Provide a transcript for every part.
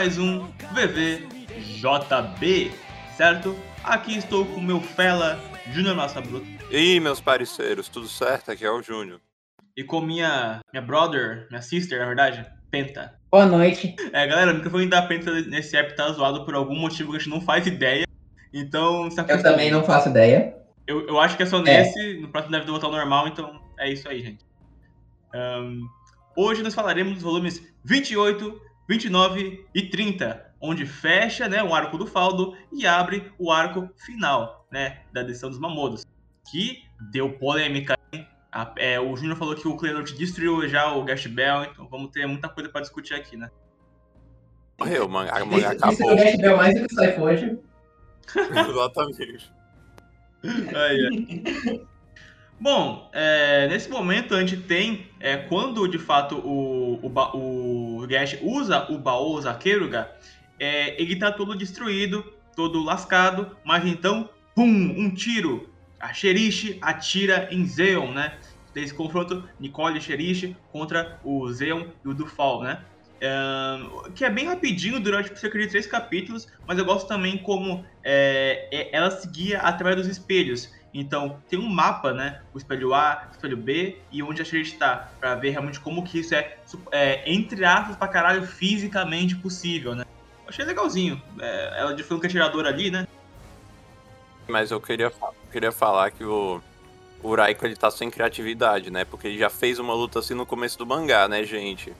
mais um VVJB, certo? Aqui estou com meu fela Júnior Nossa Bruta. E aí, meus parceiros, tudo certo? Aqui é o Júnior. E com minha, minha brother, minha sister, na verdade, Penta. Boa noite. É, galera, o microfone da Penta nesse app tá zoado por algum motivo que a gente não faz ideia. Então, se Eu também não faço ideia. Eu, eu acho que é só nesse, no próximo deve voltar ao normal, então é isso aí, gente. Ahn, hoje nós falaremos dos volumes 28, 29 e 30, onde fecha né, o arco do Faldo e abre o arco final né, da decisão dos Mamodos, que deu polêmica. hein? A- é, o Júnior falou que o Cleanot destruiu já o Gash Bell, então vamos ter muita coisa pra discutir aqui, né? Morreu, a Isso acabou. o Gash Bell mais do que sai hoje. Exatamente. Ai, ai. Bom, é, nesse momento a gente tem, é, quando de fato o, o, o Gash usa o baú Zakeruga, é, ele tá todo destruído, todo lascado, mas então, pum, um tiro. A Sherish atira em Zeon, né? Tem esse confronto Nicole e Sherish contra o Zeon e o Dufal, né? Que é bem rapidinho durante cerca de três capítulos, mas eu gosto também como é, é- ela seguia através dos espelhos. Então, tem um mapa, né? O espelho A, o espelho B e onde a gente está, pra ver realmente como que isso é, é, entre aspas, pra caralho, fisicamente possível, né? Eu achei legalzinho. É, ela de franca atiradora ali, né? Mas eu queria, queria falar que o, o Raiko ele tá sem criatividade, né? Porque ele já fez uma luta assim no começo do mangá, né, gente?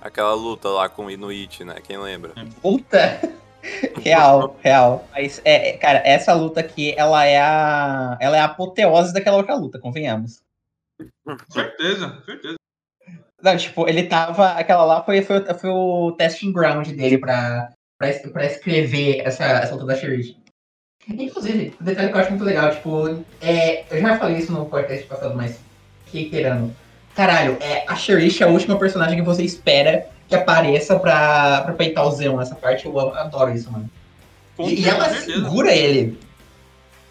Aquela luta lá com o Inuit, né? Quem lembra? Puta. Real, real. Mas, é, é, cara, essa luta aqui, ela é a. Ela é a apoteose daquela outra luta, convenhamos. Certeza, certeza. Não, tipo, ele tava. Aquela lá foi, foi, foi o testing ground dele pra, pra, pra escrever essa, essa luta da Sheriff. Inclusive, um detalhe que eu acho muito legal, tipo, é, eu já falei isso no podcast passado, mas reiterando. Caralho, é, a Sheriff é a última personagem que você espera que apareça pra, pra peitar o Zeon nessa parte. Eu adoro isso, mano. E, e ela certeza. segura ele.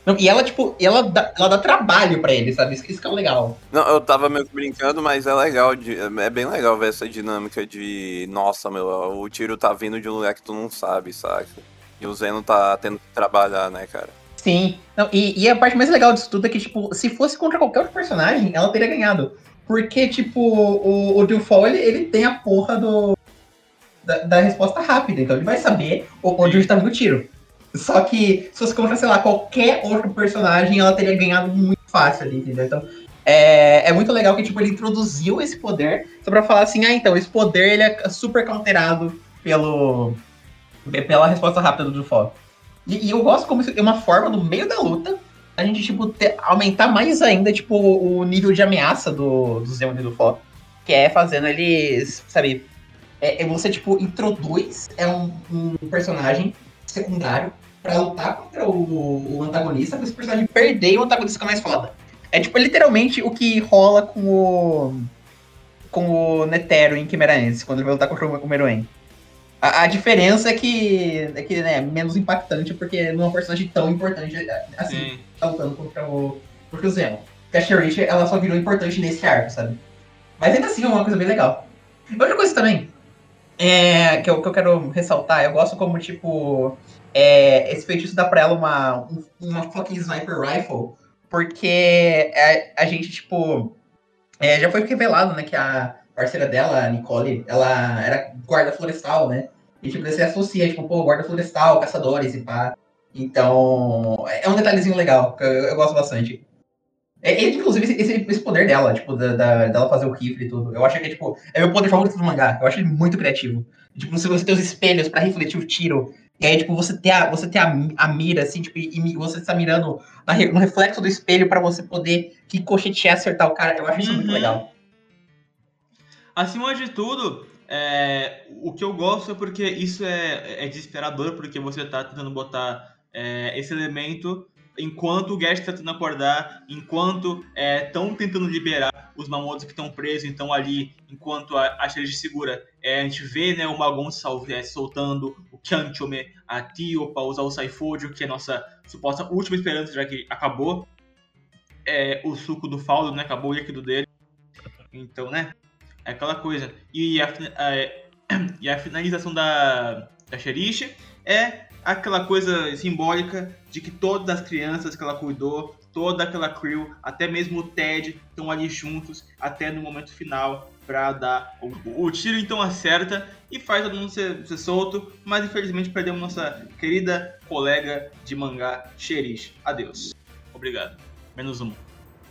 Não, e ela, tipo, ela dá, ela dá trabalho pra ele, sabe? Isso, isso que é o legal. Não, eu tava meio que brincando, mas é legal, de, é bem legal ver essa dinâmica de, nossa, meu, o tiro tá vindo de um lugar que tu não sabe, saca? E o Zeno tá tendo que trabalhar, né, cara? Sim. Não, e, e a parte mais legal disso tudo é que, tipo, se fosse contra qualquer outro personagem, ela teria ganhado. Porque, tipo, o, o ele, ele tem a porra do. Da, da resposta rápida, então ele vai saber onde tá vindo o tiro. Só que, se fosse contra, sei lá, qualquer outro personagem, ela teria ganhado muito fácil ali, entendeu? Então, é, é muito legal que, tipo, ele introduziu esse poder só pra falar assim, ah, então, esse poder, ele é super counterado pelo, pela resposta rápida do Dufall. E, e eu gosto como isso é uma forma, no meio da luta, a gente, tipo, ter- aumentar mais ainda, tipo, o nível de ameaça do, do Zeon e do Fó. Que é fazendo eles, sabe... É, é você, tipo, introduz é um, um personagem secundário pra lutar contra o, o antagonista, pra esse personagem perder e o antagonista ficar mais foda. É, tipo, literalmente o que rola com o... Com o Netero em Quimeraense, quando ele vai lutar contra o Meruem. A, a diferença é que é que né, é menos impactante, porque não é um personagem tão importante assim, Sim. tá lutando contra o, contra o Zeno. Porque a Sheriff, ela só virou importante nesse arco, sabe? Mas ainda assim é uma coisa bem legal. Outra coisa também, é, que, eu, que eu quero ressaltar, eu gosto como, tipo, é, esse feitiço dá pra ela uma, um- uma fucking sniper rifle, porque a, a gente, tipo, é, já foi revelado, né, que a parceira dela, a Nicole, ela era guarda florestal, né? E, tipo, você associa, tipo, pô, guarda florestal, caçadores e pá. Então, é um detalhezinho legal, que eu, eu gosto bastante. É, inclusive, esse, esse- poder dela, tipo, da, da- dela fazer o rifle e tudo, eu acho que é, tipo, é meu poder favorito do mangá. Eu acho ele muito criativo. Tipo, se você tem os espelhos pra refletir o tiro, e aí, tipo, você tem a, você tem a, a mira, assim, tipo, e, você está mirando no reflexo do espelho pra você poder ricochetear e acertar o cara. Eu acho isso muito Uhum. legal. Acima de tudo, é, o que eu gosto é porque isso é, é desesperador, porque você tá tentando botar é, esse elemento enquanto o Gash tá tentando acordar, enquanto estão tentando liberar os mamotos que estão presos, então ali, enquanto a, a Sherry segura, é, a gente vê né, o Magon sal- é, soltando o Kyanchome, a Tio para usar o Saifodio, que é a nossa suposta última esperança, já que acabou é, o suco do Faldo, né, acabou o líquido dele. Então, né, é aquela coisa. E a, a-? E a finalização da, da Cherish é aquela coisa simbólica de que todas as crianças que ela cuidou, toda aquela crew, até mesmo o Ted, estão ali juntos até no momento final para dar o, o, tiro. Então acerta e faz todo mundo ser, ser, solto, mas infelizmente perdemos nossa querida colega de mangá, Cherish. Adeus. Obrigado. Menos um.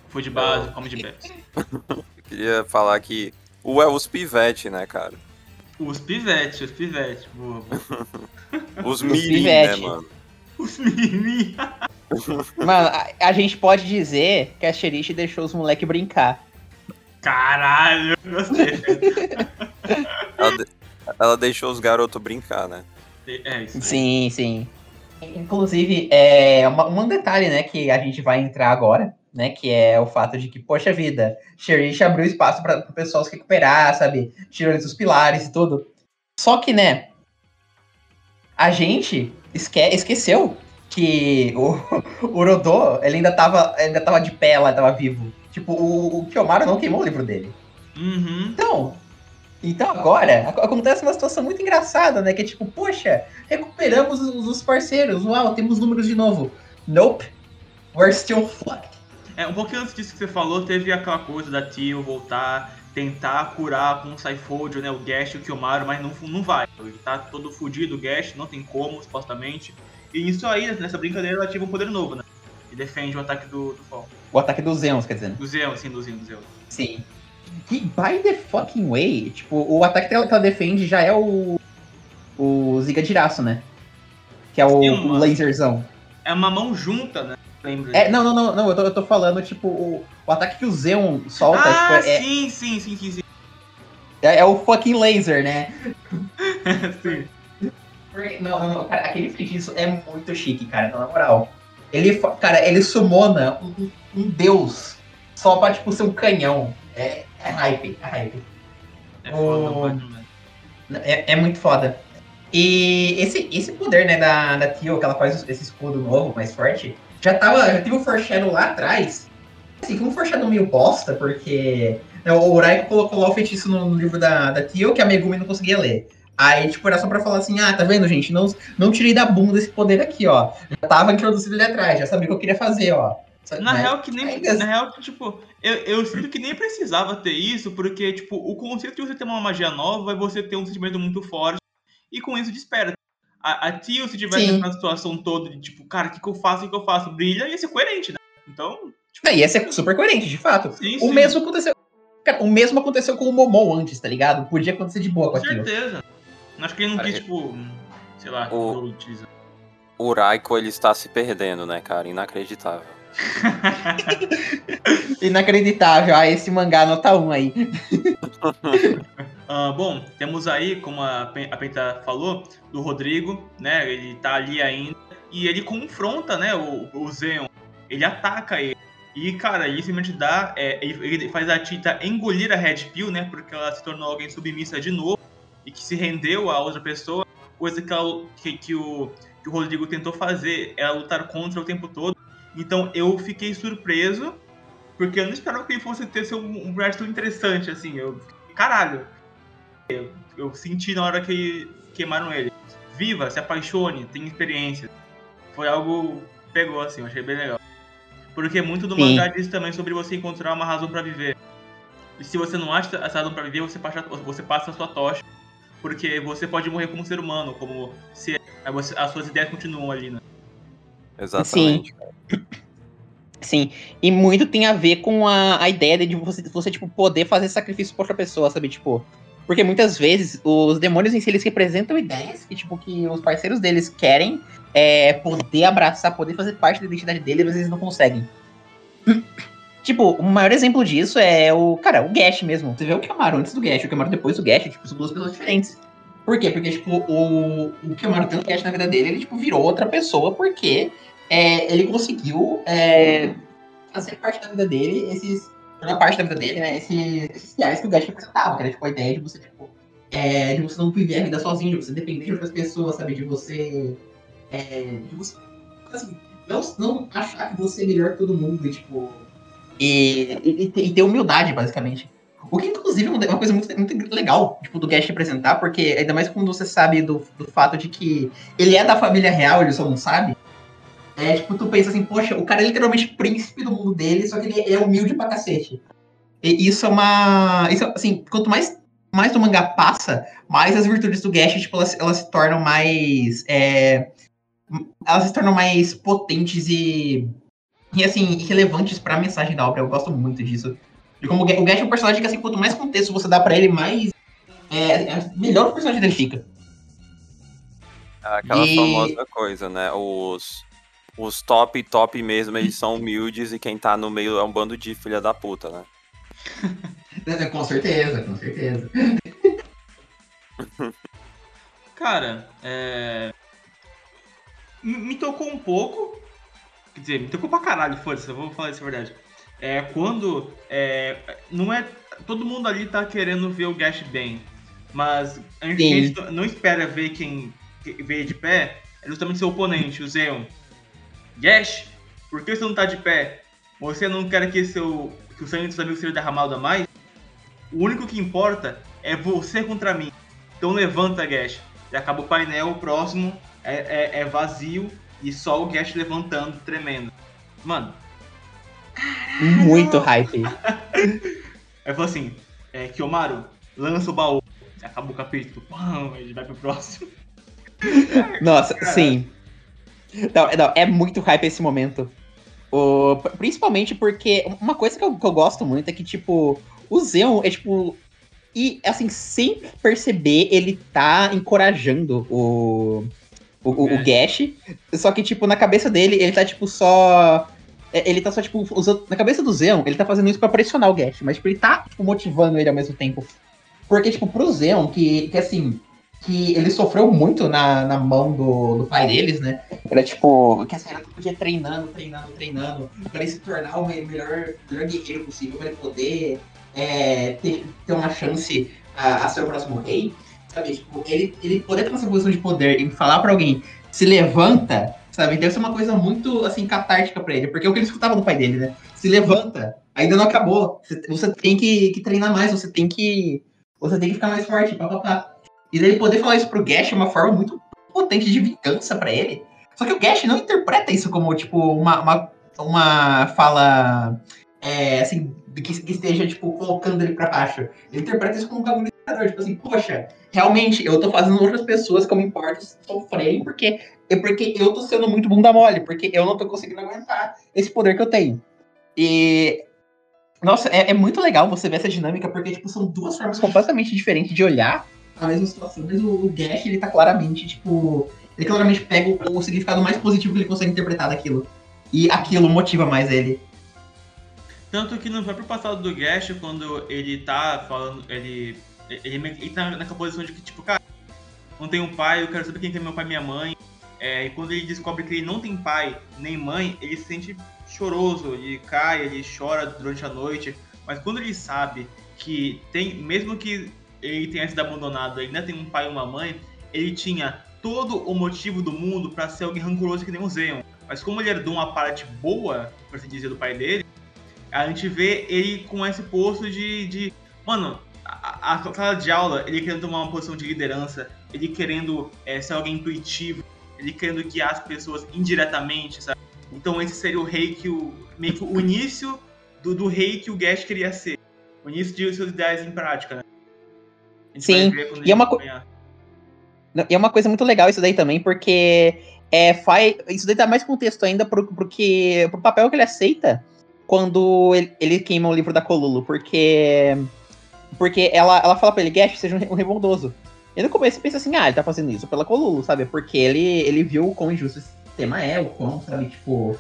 Foi de base, come de pés. Queria falar que o é os pivete, né, cara? Os pivete, os pivete. Boa, boa. os mirim, né, mano? Os mirim. mano, a, a, gente pode dizer que a Xeriche deixou os moleques brincar. Caralho, gostei. ela, de, ela deixou os garotos brincar, né? É isso. Aí. Sim, sim. Inclusive, é uma, um detalhe, né, que a gente vai entrar agora, né? Que é o fato de que, poxa vida, Cherish abriu espaço para o pessoal se recuperar, sabe? Tirou eles dos pilares e tudo. Só que, né? A gente esque esqueceu que o, o Rodô, ele ainda tava, ainda tava de pé lá, tava vivo. Tipo, o, o Kiyomaru não queimou o livro dele. Uhum. Então, então agora acontece uma situação muito engraçada, né? Que é tipo, poxa, recuperamos os, os parceiros, uau, temos números de novo. Nope, we're still fucked. É, um pouquinho antes disso que você falou, teve aquela coisa da Tio voltar, tentar curar com o Saifodio, né, o Gash e o Kiyomaru, mas não, não vai. Ele tá todo fudido, o Gash, não tem como, supostamente. E isso aí, nessa brincadeira, ela ativa um poder novo, né? E defende o ataque do, do Fall. O ataque dos Zeons, quer dizer. Do Zeon, sim, do Zeon, do Zeon. Sim. E, by the fucking way, tipo, o ataque que ela, que ela defende já é o. O Ziga né? Que é o, sim, o laserzão. É uma mão junta, né? Lembro. É, não, não, não, não, eu tô, eu tô falando, tipo, o, o ataque que o Zeon solta, ah, tipo, é. Sim, sim, sim, sim, sim. É, é o fucking laser, né? sim. Não, não, não, cara, aquele feitiço é muito chique, cara, na moral. Ele, cara, ele sumona um, um deus só pra, tipo, ser um canhão. É, é hype, é hype. É foda, o... é, é muito foda. E esse, esse poder, né, da, da Tio, que ela faz esse escudo novo, mais forte, já tava, já teve um foreshadow lá atrás. Assim, foi um foreshadow meio bosta, porque né, o Uraiko colocou lá o feitiço no livro da, da Tio, que a Megumi não conseguia ler. Aí, tipo, era só pra falar assim, ah, tá vendo, gente? Não, não tirei da bunda esse poder aqui, ó. Já tava introduzido ali atrás, já sabia o que eu queria fazer, ó. Na Mas, real, que nem. Ainda... Na real, que, tipo, eu, eu sinto que nem precisava ter isso, porque, tipo, o conceito de você ter uma magia nova é você ter um sentimento muito forte, e com isso desperta a, a Tio, se tivesse na situação toda de tipo, cara, o que, que eu faço, o que, que eu faço, brilha, ia ser coerente, né? Então. Tipo... É, ia ser super coerente, de fato. Sim, o sim. mesmo aconteceu. Cara, o mesmo aconteceu com o Momon antes, tá ligado? Podia acontecer de boa com, com certeza. Acho que ele não quis, tipo, sei lá, o, o Raiko, ele está se perdendo, né, cara? Inacreditável. Inacreditável. Ah, esse mangá nota 1 aí. uh, bom, temos aí, como a, a Penta falou, do Rodrigo, né? Ele tá ali ainda. E ele confronta, né, o, o Zeon. Ele ataca ele. E, cara, ele simplesmente dá. É, ele faz a Tita engolir a Red Pill, né? Porque ela se tornou alguém submissa de novo. E que se rendeu a outra pessoa. Coisa que, ela, que, que, o, que o Rodrigo tentou fazer. Ela lutar contra o tempo todo. Então eu fiquei surpreso, porque eu não esperava que ele fosse ter seu, um resto interessante, assim. Eu, caralho. Eu, eu senti na hora que queimaram ele. Viva, se apaixone, tenha experiência. Foi algo que pegou, assim, eu achei bem legal. Porque muito do mangá diz também sobre você encontrar uma razão para viver. E se você não acha essa razão para viver, você passa, você passa a sua tocha. Porque você pode morrer como ser humano, como se as suas ideias continuam ali, né? Exatamente. Sim. Sim, e muito tem a ver com a, a ideia de você, você, tipo, poder fazer sacrifício por outra pessoa, sabe? Tipo, porque muitas vezes os demônios em si, eles representam ideias que, tipo, que os parceiros deles querem é, poder abraçar, poder fazer parte da identidade deles, mas eles não conseguem. tipo, o maior exemplo disso é o, cara, o Gash mesmo. Você vê o Kamaru antes do Gash, o Kamaru depois do Gash, tipo, são duas pessoas diferentes. Por quê? Porque, tipo, o, o Kamaru tendo Gash na vida dele, ele, tipo, virou outra pessoa porque é, ele conseguiu é, fazer parte da vida dele, esses. Uma parte da vida dele, né? Esses, esses ideais que o Gash representava, que era tipo a ideia de você, tipo, é, de você não viver a vida sozinho, de você depender de outras pessoas, sabe? De você. É, de você. Assim, não, não achar que você é melhor que todo mundo, e, tipo. E, e, e ter humildade, basicamente. O que, inclusive, é uma coisa muito, muito legal, tipo, do Gash apresentar, porque ainda mais quando você sabe do, do fato de que ele é da família real, ele só não sabe. É, tipo, tu pensa assim, poxa, o cara é literalmente príncipe do mundo dele, só que ele é humilde pra cacete. E isso é uma. Isso, assim, quanto mais, mais o mangá passa, mais as virtudes do Gash, tipo, elas, elas se tornam mais. É, elas se tornam mais potentes e. E assim, relevantes para a mensagem da obra. Eu gosto muito disso. E como o Gash é um personagem que, assim, quanto mais contexto você dá para ele, mais. É, é, melhor o personagem dele fica. Aquela e... famosa coisa, né? Os, os top, top mesmo, eles são humildes e quem tá no meio é um bando de filha da puta, né? com certeza, com certeza. Cara, é... me tocou um pouco. Quer dizer, me tocou pra caralho, foda-se, eu vou falar isso a verdade. É quando. É, não é. Todo mundo ali tá querendo ver o Gash bem. Mas a gente, a gente não espera ver quem veio de pé. É justamente seu oponente, o Zeon. Gash, por que você não tá de pé? Você não quer que, seu, que o sangue dos amigos seja derramado a mais? O único que importa é você contra mim. Então levanta, Gash. E acaba o painel, o próximo é, é, é vazio e só o Gash levantando, tremendo. Mano. Caralho. Muito hype. Aí falou assim: é, Kiyomaru, lança o baú. Acaba o capítulo. Pão, ele vai pro próximo. Nossa, sim. Não, não, é muito hype esse momento. O, principalmente porque uma coisa que eu, que eu, gosto muito é que, tipo, o Zeon é tipo. E assim, sem perceber, ele tá encorajando o. O, o, o Gash. Só que, tipo, na cabeça dele, ele tá, tipo, só. É, ele tá só, tipo, usando. Na cabeça do Zeon, ele tá fazendo isso pra pressionar o Gash. Mas, tipo, ele tá, tipo, motivando ele ao mesmo tempo. Porque, tipo, pro Zeon, que, que assim, que ele sofreu muito na, na mão do, do pai deles, né? Era tipo, que assim, era podia treinando, treinando, treinando, para ele se tornar o melhor, melhor guerreiro possível, para ele poder é, ter, ter uma chance a, a, ser o próximo rei, sabe? Tipo, ele, ele poder ter essa posição de poder e falar para alguém, se levanta, sabe? Deve ser uma coisa muito, assim, catártica para ele, porque é o que ele escutava do pai dele, né? Se levanta, ainda não acabou, você, você tem que, que treinar mais, você tem que, você tem que ficar mais forte, papapá. E daí poder falar isso pro Gash é uma forma muito potente de vingança para ele. Só que o Gash não interpreta isso como, tipo, uma, uma, uma fala, é, assim, que, que, esteja, tipo, colocando ele pra baixo. Ele interpreta isso como um bagulho tipo assim, poxa, realmente, eu tô fazendo outras pessoas que eu me importo sofrerem porque, é porque eu tô sendo muito bunda mole, porque eu não tô conseguindo aguentar esse poder que eu tenho. E nossa, é, é, muito legal você ver essa dinâmica, porque tipo, são duas formas completamente diferentes de olhar a mesma situação, mas o, o Gash, ele tá claramente, tipo. Ele claramente pega o, o significado mais positivo que ele consegue interpretar daquilo. E aquilo motiva mais ele. Tanto que no próprio passado do Gash, quando ele tá falando. Ele. Ele, ele tá naquela posição de que, tipo, cara, não tem um pai, eu quero saber quem é meu pai e minha mãe. É, e quando ele descobre que ele não tem pai nem mãe, ele se sente choroso, ele cai, ele chora durante a noite. Mas quando ele sabe que tem, mesmo que ele tenha sido abandonado, ainda tem um pai e uma mãe, ele tinha todo o motivo do mundo para ser alguém rancoroso que nem o Zeon. Mas como ele herdou uma parte boa, por assim dizer, do pai dele, a gente vê ele com esse posto de. de mano, a, a sala de aula, ele querendo tomar uma posição de liderança, ele querendo é, ser alguém intuitivo, ele querendo guiar as pessoas indiretamente, sabe? Então esse seria o rei que o. meio que o início do, do rei que o Gash queria ser. O início de seus ideais em prática, né? Sim, e é uma coisa. E é uma coisa muito legal isso daí também, porque é, faz, isso daí dá mais contexto ainda pro, pro, que, pro papel que ele aceita quando ele, ele queima o livro da Colulo, porque porque ela, ela fala pra ele, Gash, seja um, revoltoso. E no começo você pensa assim, ah, ele tá fazendo isso pela Colulo, sabe? Porque ele, ele viu o quão injusto esse tema é, o quão, sabe, tipo,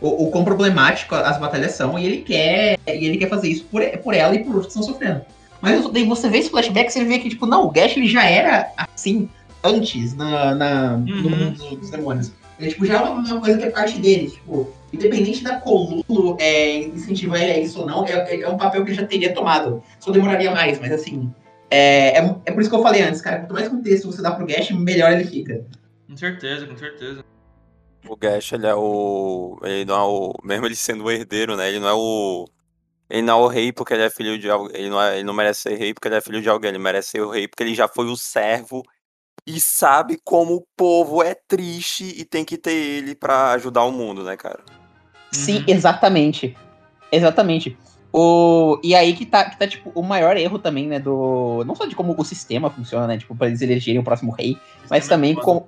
o, o quão problemático as batalhas são, e ele quer, e ele quer fazer isso por, por ela e por outros que estão sofrendo. Mas daí você vê esse flashback, você vê que, tipo, não, o Gash ele já era assim antes na, na uhum. no mundo dos demônios. Ele tipo, já é uma, coisa que é parte dele, tipo, independente da Colulo é, incentivar ele a isso ou não, é, é um papel que ele já teria tomado. Só demoraria mais, mas assim. É, é, é por isso que eu falei antes, cara. Quanto mais contexto você dá pro Gash, melhor ele fica. Com certeza, com certeza. O Gash, ele é o. Ele não é o. Mesmo ele sendo o herdeiro, né? Ele não é o Ele não é o rei porque ele é filho de alguém. Ele não, é, ele não merece ser rei porque ele é filho de alguém. Ele merece ser o rei porque ele já foi o servo e sabe como o povo é triste e tem que ter ele pra ajudar o mundo, né, cara? Sim, exatamente. Exatamente. O... E aí que tá, que tá, tipo, o maior erro também, né, do... Não só de como o sistema funciona, né, tipo, pra eles elegerem o próximo rei, mas também como...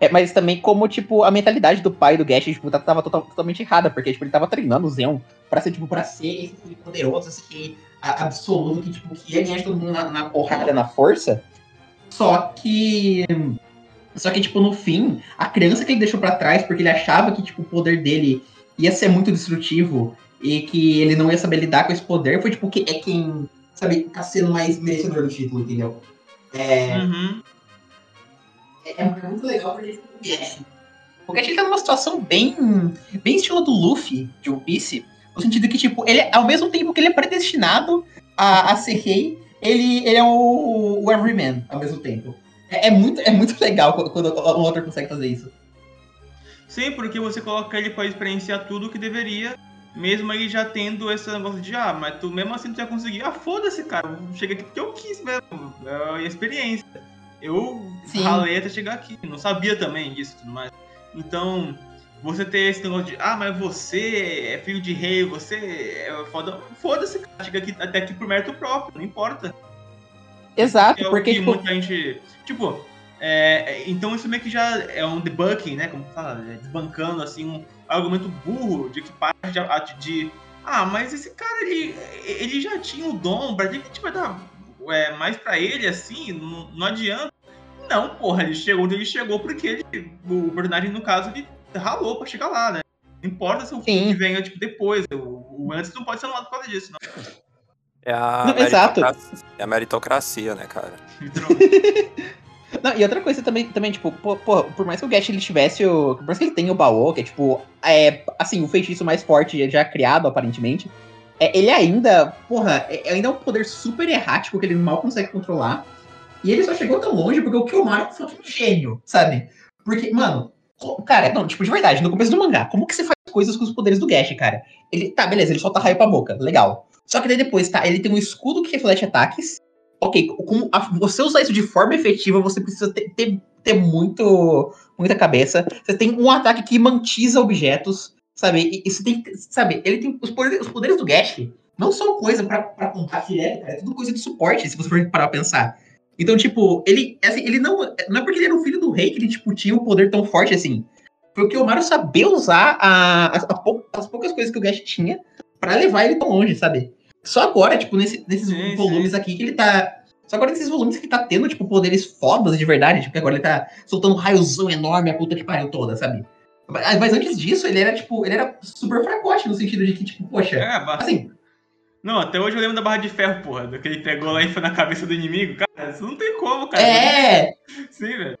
É, mas também como, tipo, a mentalidade do pai do Gash, tipo, tá- tava total- totalmente errada, porque, tipo, ele tava treinando o Zeon pra ser, tipo, pra ser esse rei poderoso, esse a- absoluto, que, tipo, que ia ganhar todo mundo na, na porrada, na força. Só que... Só que, tipo, no fim, a criança que ele deixou pra trás, porque ele achava que, tipo, o poder dele ia ser muito destrutivo e que ele não ia saber lidar com esse poder, foi, tipo, que é quem, sabe, tá sendo mais merecedor do título, entendeu? É, Uhum. É, muito legal porque o Gash. O ele tá numa situação bem, bem estilo do Luffy de One Piece, no sentido que, tipo, ele, ao mesmo tempo que ele é predestinado a, a ser rei, ele, ele é o, o Everyman ao mesmo tempo. É, é muito, é muito legal quando, um autor consegue fazer isso. Sim, porque você coloca ele pra experienciar tudo que deveria, mesmo ele já tendo esse negócio de, ah, mas tu mesmo assim tu já conseguiu. Ah, foda-se, cara. Chega aqui porque eu quis mesmo. É a experiência. Eu Sim. ralei até chegar aqui. Não sabia também disso e tudo mais. Então, você ter esse negócio de, ah, mas você é filho de rei, você é foda. Foda-se, cara. Chega aqui, até aqui por mérito próprio, não importa. Exato, É porque, que tipo, muita gente. Tipo, é, é, então isso meio que já é um debunking, né? Como fala, é, desbancando assim, um argumento burro de que parte de, de. Ah, mas esse cara ele, ele já tinha o dom, pra que a gente vai dar é, mais pra ele assim? Não, não adianta. Não, porra, ele chegou onde ele chegou porque ele, o personagem, no caso, ele ralou pra chegar lá, né? Não importa se o Sim. filme venha tipo, depois. O, o antes não pode ser anulado por causa disso, não. É a, Não, exato. meritocracia, é a meritocracia, né, cara? Não, e outra coisa também, também tipo, pô, pô, por mais que o Gash ele tivesse o. Por mais que ele tenha o baú, que é tipo, é, assim, o feitiço mais forte já criado, aparentemente. É, ele ainda, porra, é, ainda é um poder super errático que ele mal consegue controlar. E ele só chegou tão longe porque o Kyomaru foi um gênio, sabe? Porque, mano, cara, não, tipo, de verdade, no começo do mangá, como que você faz coisas com os poderes do Gash, cara? Ele, tá, beleza, ele solta raio pra boca, legal. Só que daí depois, tá, ele tem um escudo que reflete ataques. Ok, como a- você usar isso de forma efetiva, você precisa ter, ter, ter muito, muita cabeça. Você tem um ataque que mantiza objetos, sabe? Você tem, que- sabe, ele tem os poderes, os poderes do Gash não são coisa pra, pra combate direto, cara, é tudo coisa de suporte, se você for parar pra pensar. Então, tipo, ele, assim, ele não, não é porque ele era o filho do rei que ele, tipo, tinha um poder tão forte assim. Foi o Kyomaru saber usar a, as, a pou- as poucas coisas que o Gash tinha pra levar ele tão longe, sabe? Só agora, tipo, nesse- nesses Sim, volumes aqui que ele tá. Só agora nesses volumes que ele tá tendo, tipo, poderes fodas de verdade. Tipo, que agora ele tá soltando um raiozão enorme, a puta que pariu toda, sabe? Mas, antes disso, ele era, tipo, ele era super fracote, no sentido de que, tipo, poxa, É, assim, Não, até hoje eu lembro da barra de ferro, porra. Do que ele pegou lá e foi na cabeça do inimigo. Cara, isso não tem como, cara. é. Sim, velho.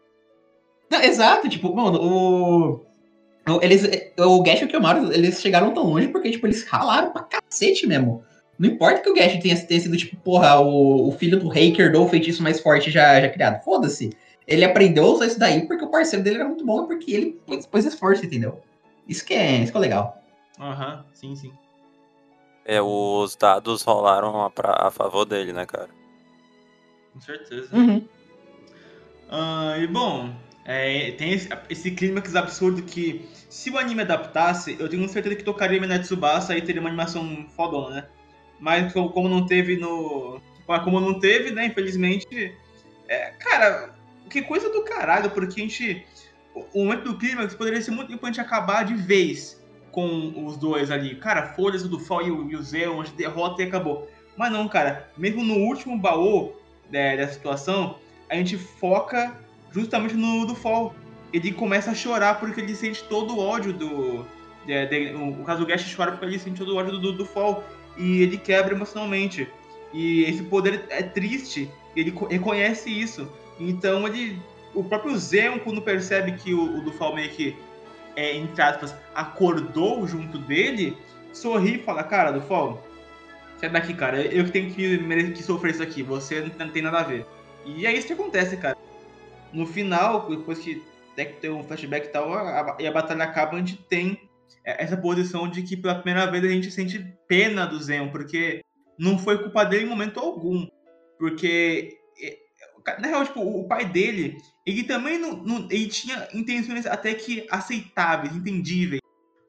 Não, exato, tipo, mano, o. o- Eles, o Gash e o Kyomaru, eles chegaram tão longe porque, tipo, eles ralaram pra cacete mesmo. Não importa que o Gash tenha, tenha sido, tipo, porra, o, o filho do rei que herdou o feitiço mais forte já, já criado. Foda-se. Ele aprendeu a usar isso daí porque o parceiro dele era muito bom e porque ele pôs, pôs esforço, entendeu? Isso que é, isso que é legal. Aham, sim, sim. É, os dados rolaram a, pra- a favor dele, né, cara? Com certeza. Uhum. Ah, e bom, é, tem esse, esse clímax absurdo que, se o anime adaptasse, eu tenho certeza que tocaria Mina Tsubasa e teria uma animação fodona, né? Mas co- como não teve no. Como não teve, né, infelizmente. É, cara, que coisa do caralho, porque a gente. O momento do clímax poderia ser muito importante acabar de vez com os dois ali. Cara, Folhas, o Dufal e o, e o Zeon, gente derrota e acabou. Mas não, cara, mesmo no último baú né, dessa situação, a gente foca justamente no do Fall. Ele começa a chorar porque ele sente todo o ódio do. de- de- o do Gash chora porque ele sente todo o ódio do, do Fall. E ele quebra emocionalmente. E esse poder é triste, ele co- reconhece isso. Então ele. O próprio Zeon, quando percebe que o, o do que, é, entre aspas, acordou junto dele, sorri e fala, cara, do Fall, sai daqui, cara, eu que tenho que, que sofrer isso aqui, você não tem nada a ver. E é isso que acontece, cara. No final, depois que até que tem um flashback e tal, a, a- e a batalha acaba, a gente tem é, essa posição de que pela primeira vez a gente sente pena do Zen, porque não foi culpa dele em momento algum. Porque, na real, tipo, o pai dele, ele também não, não, ele tinha intenções até que aceitáveis, entendíveis.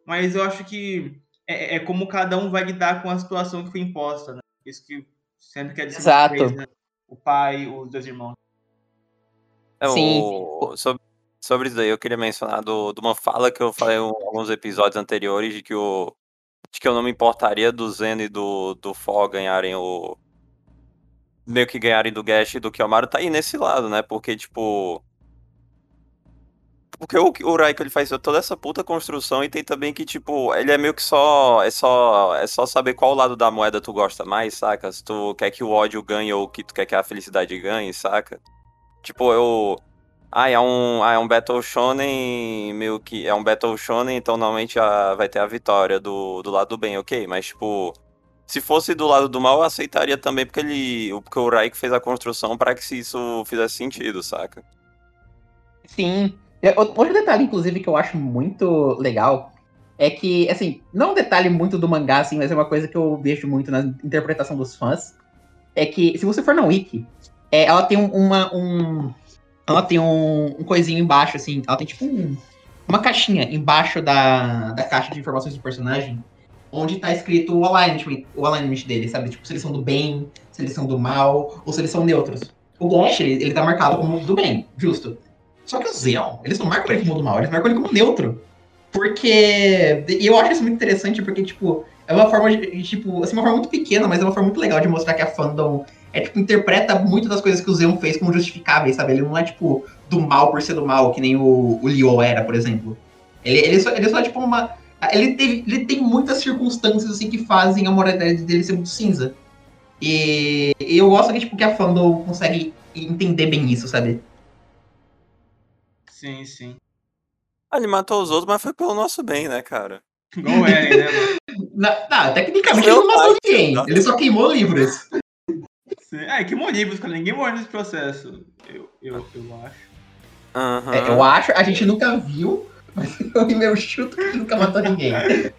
Mas eu acho que é, é como cada um vai lidar com a situação que foi imposta, né? Isso que sempre quer dizer Exato. Vez, né? O pai, os dois irmãos. É, Sim. O, sobre, sobre isso aí, eu queria mencionar do, de uma fala que eu falei em alguns episódios anteriores de que o de que eu não me importaria do Zen e do, do Fó ganharem o. meio que ganharem do Gash e do Kiyomaru tá aí nesse lado, né? Porque, tipo. Porque o, o Raiko ele faz toda essa puta construção e tem também que, tipo, ele é meio que só. É só. É só saber qual lado da moeda tu gosta mais, saca? Se tu quer que o ódio ganhe ou que tu quer que a felicidade ganhe, saca? Tipo, eu. Ah, é um, ah, é um Battle Shonen meio que. É um Battle Shonen, então normalmente a, vai ter a vitória do, do lado do bem, ok. Mas, tipo, se fosse do lado do mal, eu aceitaria também, porque ele. Porque o Raik fez a construção para que isso fizesse sentido, saca? Sim. É, outro detalhe, inclusive, que eu acho muito legal é que, assim, não é um detalhe muito do mangá, assim, mas é uma coisa que eu vejo muito na interpretação dos fãs. É que, se você for na Wiki, é, ela tem uma, um, ela tem um, um coisinho embaixo, assim. Ela tem tipo um, uma caixinha embaixo da, da caixa de informações do personagem, onde tá escrito o alignment, o alignment dele, sabe? Tipo, se eles são do bem, se eles são do mal, ou se eles são neutros. O Gash, ele, ele tá marcado como do bem, justo. Só que o Zeon, eles não marcam ele como do mal, eles marcam ele como neutro. Porque. E eu acho isso muito interessante, porque, tipo, é uma forma de. Tipo, assim, uma forma muito pequena, mas é uma forma muito legal de mostrar que a fandom é, tipo, interpreta muito das coisas que o Zeon fez como justificáveis, sabe? Ele não é, tipo, do mal por ser do mal, que nem o, o Leo era, por exemplo. Ele, ele, só, ele é só, tipo, uma... Ele, teve, ele tem muitas circunstâncias, assim, que fazem a moralidade dele ser muito cinza. E, eu gosto que, tipo, que a fandom consegue entender bem isso, sabe? Sim, sim. Ah, ele matou os outros, mas foi pelo nosso bem, né, cara? Igual é, né, mano? Não, não, tecnicamente ele não matou ninguém. Ele só queimou livros. Sim. É, que livros, cara. Ninguém morre nesse processo. Eu, eu, eu acho. Uhum. É, eu acho, a gente nunca viu, eu meu chuto que nunca matou ninguém. é,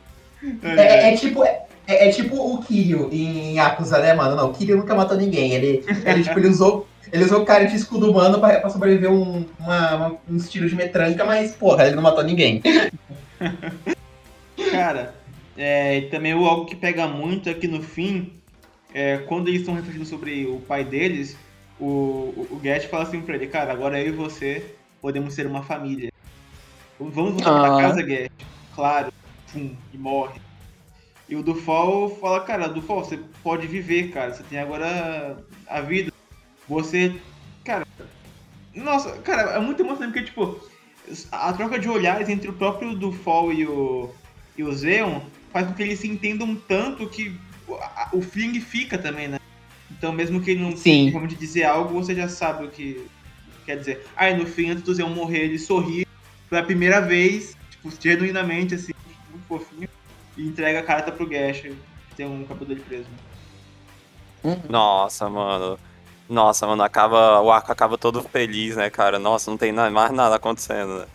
é, é, tipo. É, é, tipo o Kiryu em Yakuza, né, mano? Não, o Kiryu nunca matou ninguém. Ele, ele, tipo, ele usou. Ele usou o cara de escudo humano pra, pra sobreviver um, uma, uma, um estilo de metranca, mas, porra, ele não matou ninguém. cara, é, também algo que pega muito aqui no fim é, quando eles estão refletindo sobre o pai deles, o, o, o Get fala assim pra ele, cara, agora eu e você podemos ser uma família. Vamos voltar ah. pra casa, Get. Claro. Pum, e morre. E o Dufal fala, cara, Dufal, você pode viver, cara. Você tem agora a vida. Você. Cara. Nossa, cara, é muito emocionante porque, tipo, a troca de olhares entre o próprio Dufal e o, e o Zeon faz com que eles se entendam tanto que o feeling fica também, né? Então, mesmo que ele não Sim. como dizer algo, você já sabe o que quer dizer. Aí, no fim, antes do Zeon morrer, ele sorri pela primeira vez, tipo, genuinamente, assim, muito fofinho, e entrega a carta pro Gash, que tem um cabelo dele preso. Uhum. Nossa, mano. Nossa, mano, acaba, o arco acaba todo feliz, né, cara? Nossa, não tem nada, mais nada acontecendo, né?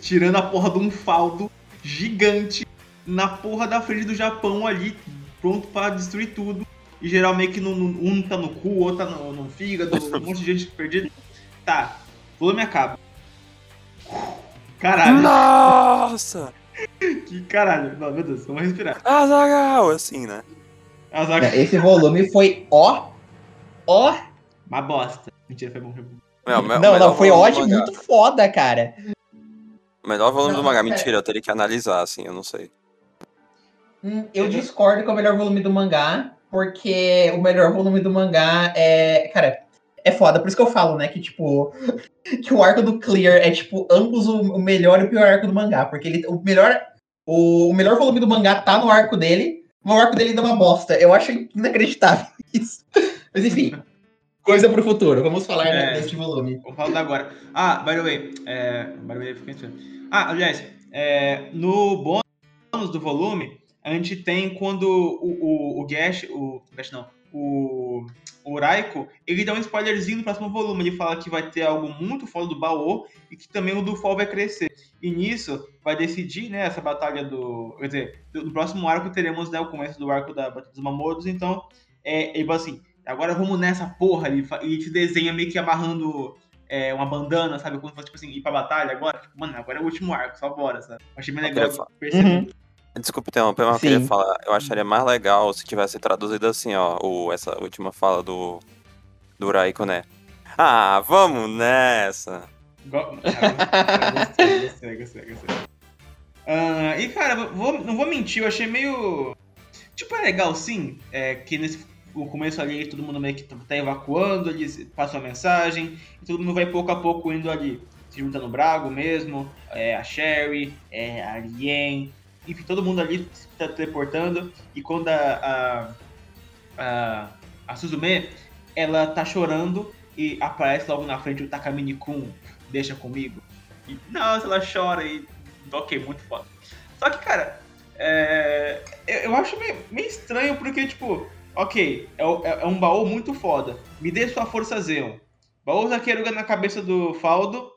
Tirando a porra de um faldo gigante na porra da frente do Japão ali, pronto para destruir tudo. E geralmente que no, um tá no cu, o outro tá no, no fígado, um monte de gente perdida. Tá, volume acaba. Caralho. Nossa! que caralho. Não, meu Deus, vamos respirar. Azagal, assim, né? Azaghal. Esse volume foi ó. Ó. Uma bosta. Mentira, foi bom. Foi bom. Não, não, não, foi ótimo, muito foda, cara. O melhor volume não, do mangá. Mentira, eu teria que analisar, assim, eu não sei. Hum, eu discordo com o melhor volume do mangá, porque o melhor volume do mangá é. Cara, é foda. Por isso que eu falo, né? Que, tipo. Que o arco do Clear é, tipo, ambos o melhor e o pior arco do mangá. Porque ele, o melhor. O, melhor volume do mangá tá no arco dele. O arco dele dá uma bosta. Eu acho inacreditável isso. Mas enfim. Coisa pro futuro. Vamos falar é, desse volume. Vou falar agora. Ah, by the way. É, by the way, Ah, aliás, é, no bônus do volume, a gente tem quando o, o, o Gash, o Gash não, o o Raiko, ele dá um spoilerzinho no próximo volume. Ele fala que vai ter algo muito foda do Baô e que também o Dufal vai crescer. E nisso vai decidir, né, essa batalha do. Quer dizer, no próximo arco teremos né, o começo do arco da Batalha dos Mamoros. Então, é, ele fala assim: agora vamos nessa porra. Ele, ele te desenha meio que amarrando é, uma bandana, sabe? Quando fosse, tipo assim, ir pra batalha agora. Tipo, mano, agora é o último arco, só bora, sabe? Achei bem legal. Uhum. Desculpa interromper, mas eu Sim. queria falar. Eu acharia mais legal se tivesse traduzido assim, ó, o, essa última fala do, do Raiko, né? Ah, vamos nessa. Go- gostei, gostei, gostei, gostei. Ah, e, cara, vou- não vou mentir, eu achei meio. Tipo, é legal sim, é, que nesse o começo ali todo mundo meio que tá tá evacuando, eles passam a mensagem, e todo mundo vai pouco a pouco indo ali, se juntando o Brago mesmo, é, a Sherry, é, a Lien, enfim, todo mundo ali se tá teleportando, e quando a, a, a, a Suzume, ela tá chorando e aparece logo na frente o Takamine-kun, deixa comigo. E, nossa, ela chora e. Ok, muito foda. Só que, cara, é, eu, acho meio, meio estranho porque, tipo, ok, é, é- é um baú muito foda. Me dê sua força Zeon. Baú Zakeruga na cabeça do Faldo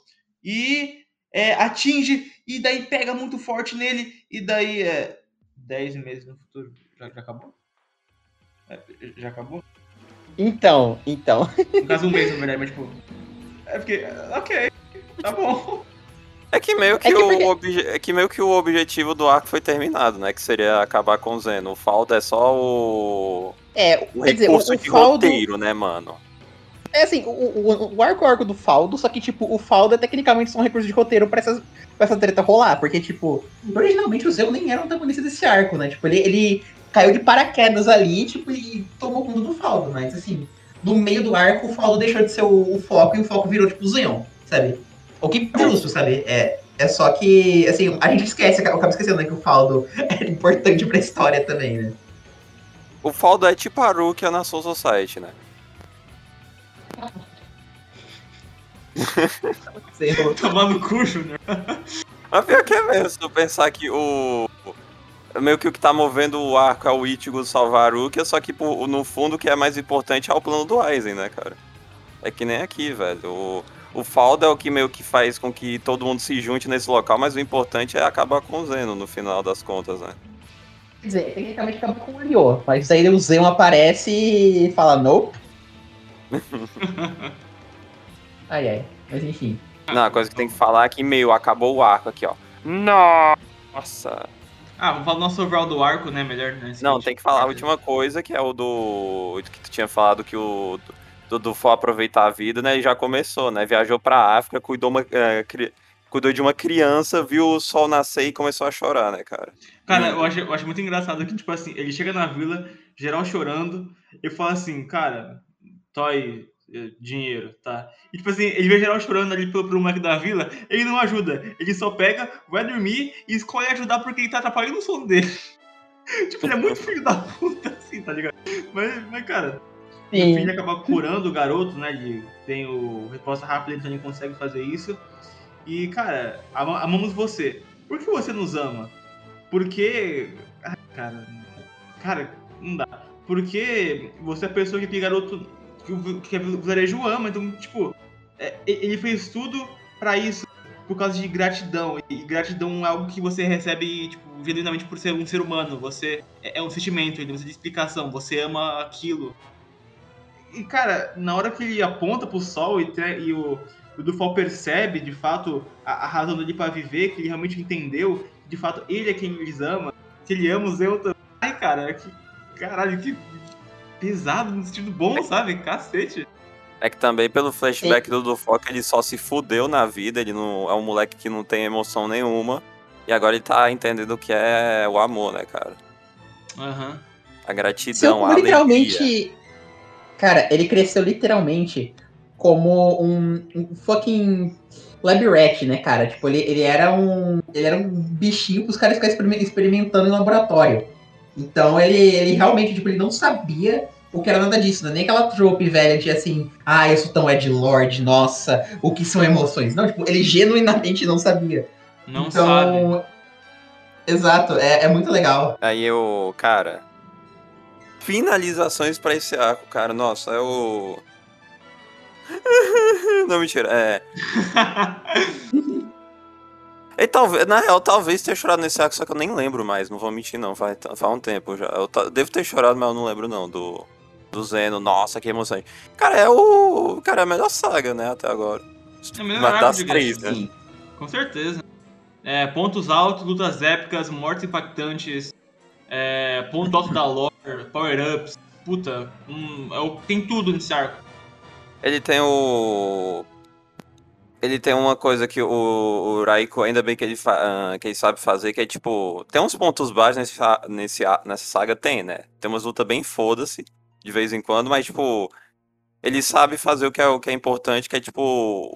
e é, atinge e daí pega muito forte nele e daí é. 10 meses no futuro. Já, já acabou? É, já acabou? Então, então. No caso, um mês, na verdade, mas tipo. É porque. Ok, tá bom. É que meio que, É que o porque- obje- é que meio que o objetivo do arco foi terminado, né? Que seria acabar com o Zeno. O Faldo é só o, É, o quer dizer, o, recurso o de Faldo. roteiro, né, mano? É assim, o, o, o arco é o arco do Faldo, só que, tipo, o Faldo é tecnicamente só um recurso de roteiro pra, essas, pra essa treta rolar. Porque, tipo, originalmente o Zeu nem era um antagonista desse arco, né? Tipo, ele, ele caiu de paraquedas ali, tipo, e tomou conta do Faldo. Mas, assim, no meio do arco, o Faldo deixou de ser o, o foco e o foco virou, tipo, o Zeon, sabe? O que é justo, sabe? É, é só que, assim, a gente esquece, eu acabo esquecendo, né, que o Faldo era importante pra história também, né? O Faldo é tipo a Rukia na Soul Society, né? Tomar no cu, Júnior. Mas pior que é mesmo, se tu pensar que o. Meio que o que tá movendo o arco é o Ichigo salvar a Rukia, só que pô, no fundo o que é mais importante é o plano do Aizen, né, cara? É que nem aqui, velho. O, o Faldo é o que meio que faz com que todo mundo se junte nesse local, mas o importante é acabar com o Zeno no final das contas, né? Quer dizer, tecnicamente acabou com o Ryo, mas aí o Zeon aparece e fala nope. ai ai, mas enfim. Não, a coisa que tem que falar é que meio acabou o arco aqui, ó. Nossa! Ah, vamos falar do nosso overall do arco, né? Melhor, né? Não, tem que falar a última coisa, que é o do. que tu tinha falado que o. Do, do for aproveitar a vida, né? Ele já começou, né? Viajou pra África, cuidou, uma, é, cri- cuidou de uma criança, viu o sol nascer e começou a chorar, né, cara? Cara, eu acho, eu acho muito engraçado que, tipo assim, ele chega na vila, geral chorando, e fala assim, cara, toy eh, dinheiro, tá? E tipo assim, ele vê geral chorando ali pelo, pelo moleque da vila, ele não ajuda. Ele só pega, vai dormir e escolhe ajudar porque ele tá atrapalhando o sono dele. tipo, ele é muito filho da puta, assim, tá ligado? Mas, mas cara, fim ele acaba curando o garoto, né? Ele tem o resposta rápida, então ele consegue fazer isso. E, cara, ama- amamos você. Por que você nos ama? Porque. ah, Cara. Cara, não dá. Porque você é a pessoa que aquele garoto. Que o que o vilarejo ama. Então, tipo, é, ele fez tudo pra isso. Por causa de gratidão. E gratidão é algo que você recebe, tipo, genuinamente por ser um ser humano. Você é, é um sentimento, ele precisa de explicação. Você ama aquilo. E, cara, na hora que ele aponta pro sol e, e o, o Dufal percebe, de fato, a, a razão dele pra viver, que ele realmente entendeu, de fato, ele é quem eles ama, que ele ama o Zeu também. Ai, cara, que. Caralho, que pesado no sentido bom, sabe? Cacete. É que também pelo flashback do Dufoca ele só se fudeu na vida, ele não é um moleque que não tem emoção nenhuma. E agora ele tá entendendo o que é o amor, né, cara? Aham. A Seu gratidão, a alegria. literalmente. Cara, ele cresceu literalmente como um, um fucking lab rat, né, cara? Tipo, ele, ele era um. Ele era um bichinho pros caras ficarem experime- experimentando em laboratório. Então ele, ele realmente, tipo, ele não sabia o que era nada disso, né? Nem aquela trope velha de assim, ah, eu sou tão Ed Lord, nossa, o que são emoções? Não, tipo, ele genuinamente não sabia. Não então, sabe. Exato, é, é muito legal. Aí eu, cara. finalizações pra esse arco, cara. Nossa, é o. Não, mentira. É. E talvez, na real, talvez tenha chorado nesse arco, só que eu nem lembro mais, não vou mentir não, faz, faz um tempo já. Eu devo ter chorado, mas eu não lembro não, do, do Zeno. Nossa, que emoção. Cara, é o. Cara, é a melhor saga, né, até agora. É a melhor arco de três, né? Sim. Com certeza. É, pontos altos, lutas épicas, mortes impactantes, é, ponto alto da lore, power-ups. Puta, é o- tem tudo nesse arco. Ele tem o. Ele tem uma coisa que o, o Raiko, ainda bem que ele, ah, que ele sabe fazer, que é tipo. Tem uns pontos baixos nesse, nesse, nessa saga, tem, né? Tem umas lutas bem foda-se, de vez em quando, mas tipo. Ele sabe fazer o que, é, o que é importante, que é tipo.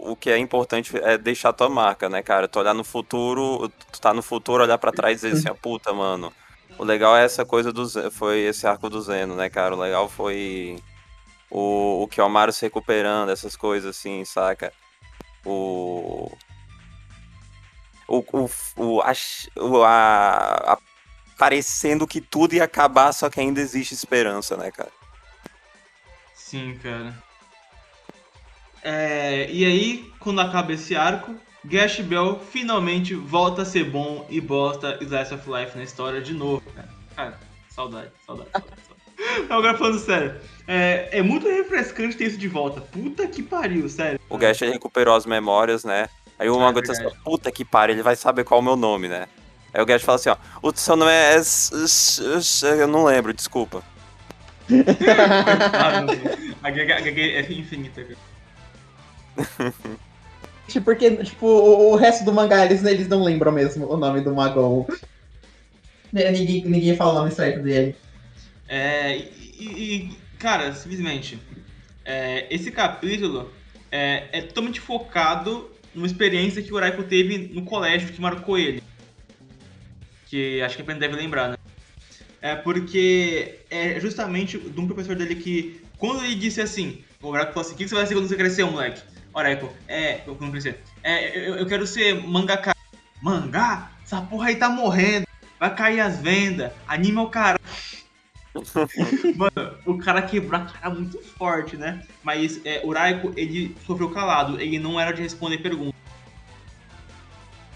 O que é importante é deixar tua marca, né, cara? Tu olhar no futuro, tu tá no futuro, olhar pra trás e dizer assim, ah, puta, mano. O legal é essa coisa do foi esse arco do Zeno, né, cara? O legal foi o, o Kiyomaru se recuperando, essas coisas assim, saca? O. O. o, o, a, o a, a- parecendo que tudo ia acabar, só que ainda existe esperança, né, cara? Sim, cara. É, e aí, quando acaba esse arco, Gash Bell finalmente volta a ser bom e bosta Slice of Life na história de novo, cara. Cara, saudade, saudade, saudade. saudade. Não, agora falando sério, é, é muito refrescante ter isso de volta. Puta que pariu, sério. O Gash recuperou as memórias, né? Aí o Mago assim, verdade. puta que pariu, ele vai saber qual é o meu nome, né? Aí o Gash fala assim, ó, o seu nome é... Eu não lembro, desculpa. Ah. A GG é infinita, cara. Tipo, Porque, tipo, o resto do mangá, eles, eles não lembram mesmo o nome do Magol. Né, Ninguém, ninguém fala o nome certo dele. É, e- e, cara, simplesmente, é, esse capítulo é, é totalmente focado numa experiência que o Raiko teve no colégio que marcou ele. Que acho que a Pen deve lembrar, né? É porque é justamente de um professor dele que, quando ele disse assim, o Raiko falou assim: o que você vai ser quando você crescer, moleque? O Raiko, é, eu crescer, é, eu, eu quero ser mangaka. Mangá? Essa porra aí tá morrendo, vai cair as vendas, anime o cara. Mano, o cara quebrou a cara muito forte, né? Mas é, o Raiko, ele sofreu calado, ele não era de responder perguntas.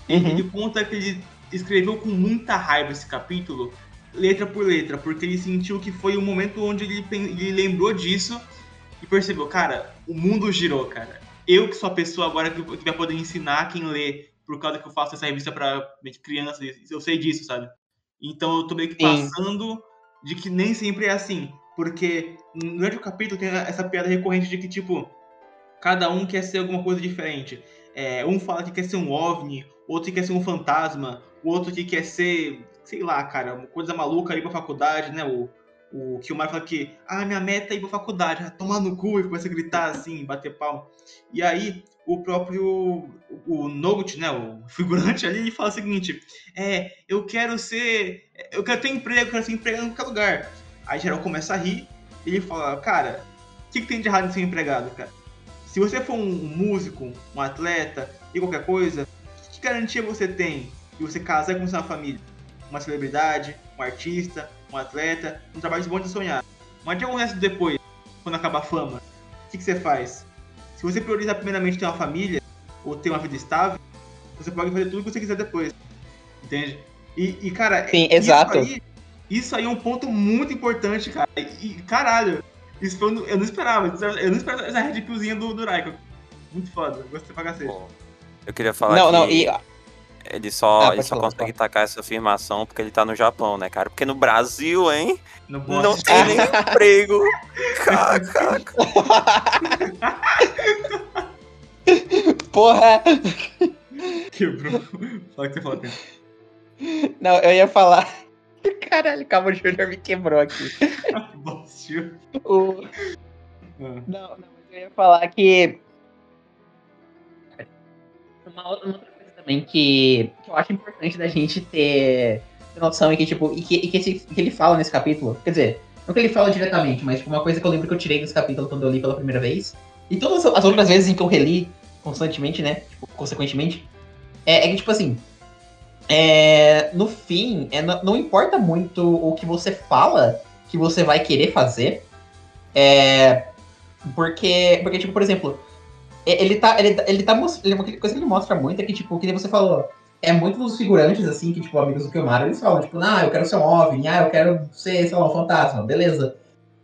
Uhum. Ele conta que ele escreveu com muita raiva esse capítulo, letra por letra, porque ele sentiu que foi o momento onde ele, ele lembrou disso e percebeu, cara, o mundo girou, cara. Eu que sou a pessoa agora que, que vai poder ensinar quem lê, por causa que eu faço essa revista que crianças, eu sei disso, sabe? Então eu tô meio que passando de que nem sempre é assim. Porque durante o capítulo tem essa piada recorrente de que, tipo, cada um quer ser alguma coisa diferente. É, um fala que quer ser um OVNI, outro que quer ser um fantasma, o outro que quer ser, sei lá, cara, uma coisa maluca ir pra faculdade, né? O, o Kilmar fala que, ah, minha meta é ir pra faculdade, ah, tomar no cu e começa a gritar assim, bater palma. E aí, o próprio, o Nogut, né, o figurante ali, ele fala o seguinte, é, eu quero ser, eu quero ter emprego, eu quero ser empregado em qualquer lugar. Aí geral começa a rir, e ele fala, cara, o que, que tem de errado em ser empregado, cara? Se você for um músico, um atleta e qualquer coisa, que garantia você tem de você casar e começar uma família? Uma celebridade, um artista, um atleta, um trabalho bom de sonhar. Mas o que acontece depois, quando acaba a fama? O que, que você faz? Se você priorizar primeiramente ter uma família, ou ter uma vida estável, você pode fazer tudo o que você quiser depois. Entende? E, e, cara, Sim, isso exato. aí- Isso aí é um ponto muito importante, cara. E, caralho, isso foi, um- eu não esperava. Eu não esperava essa red pillzinha do, do. Muito foda, gostei pra cacete. Pô, Eu queria falar Não, que não, e. ele só, Ah, ele só falar, consegue tacar essa afirmação porque ele tá no Japão, né, cara? Porque no Brasil, hein? No Não tem nem emprego. Caca. Porra! Quebrou. Fala o que você falou. Não, eu ia falar. Caralho, calma, o Júnior me quebrou aqui. O... Ah. Não, não, mas eu ia falar que. Uma outra, também que, que eu acho importante da gente ter, noção é que, tipo, e que, e que, esse- que ele fala nesse capítulo, quer dizer, não que ele fala diretamente, mas tipo, uma coisa que eu lembro que eu tirei desse capítulo quando eu li pela primeira vez, e todas as outras vezes em que eu reli constantemente, né, tipo, consequentemente, é, é que, tipo assim, é, no fim, é, não, não importa muito o que você fala que você vai querer fazer. É, porque, porque, tipo, por exemplo, ele tá. Ele, ele tá ele, uma coisa que ele mostra muito é que, tipo, que você falou, é muito dos figurantes, assim, que, tipo, amigos do Kilmar, eles falam, tipo, ah, eu quero ser um OVNI, ah, eu quero ser, sei lá, um fantasma, beleza.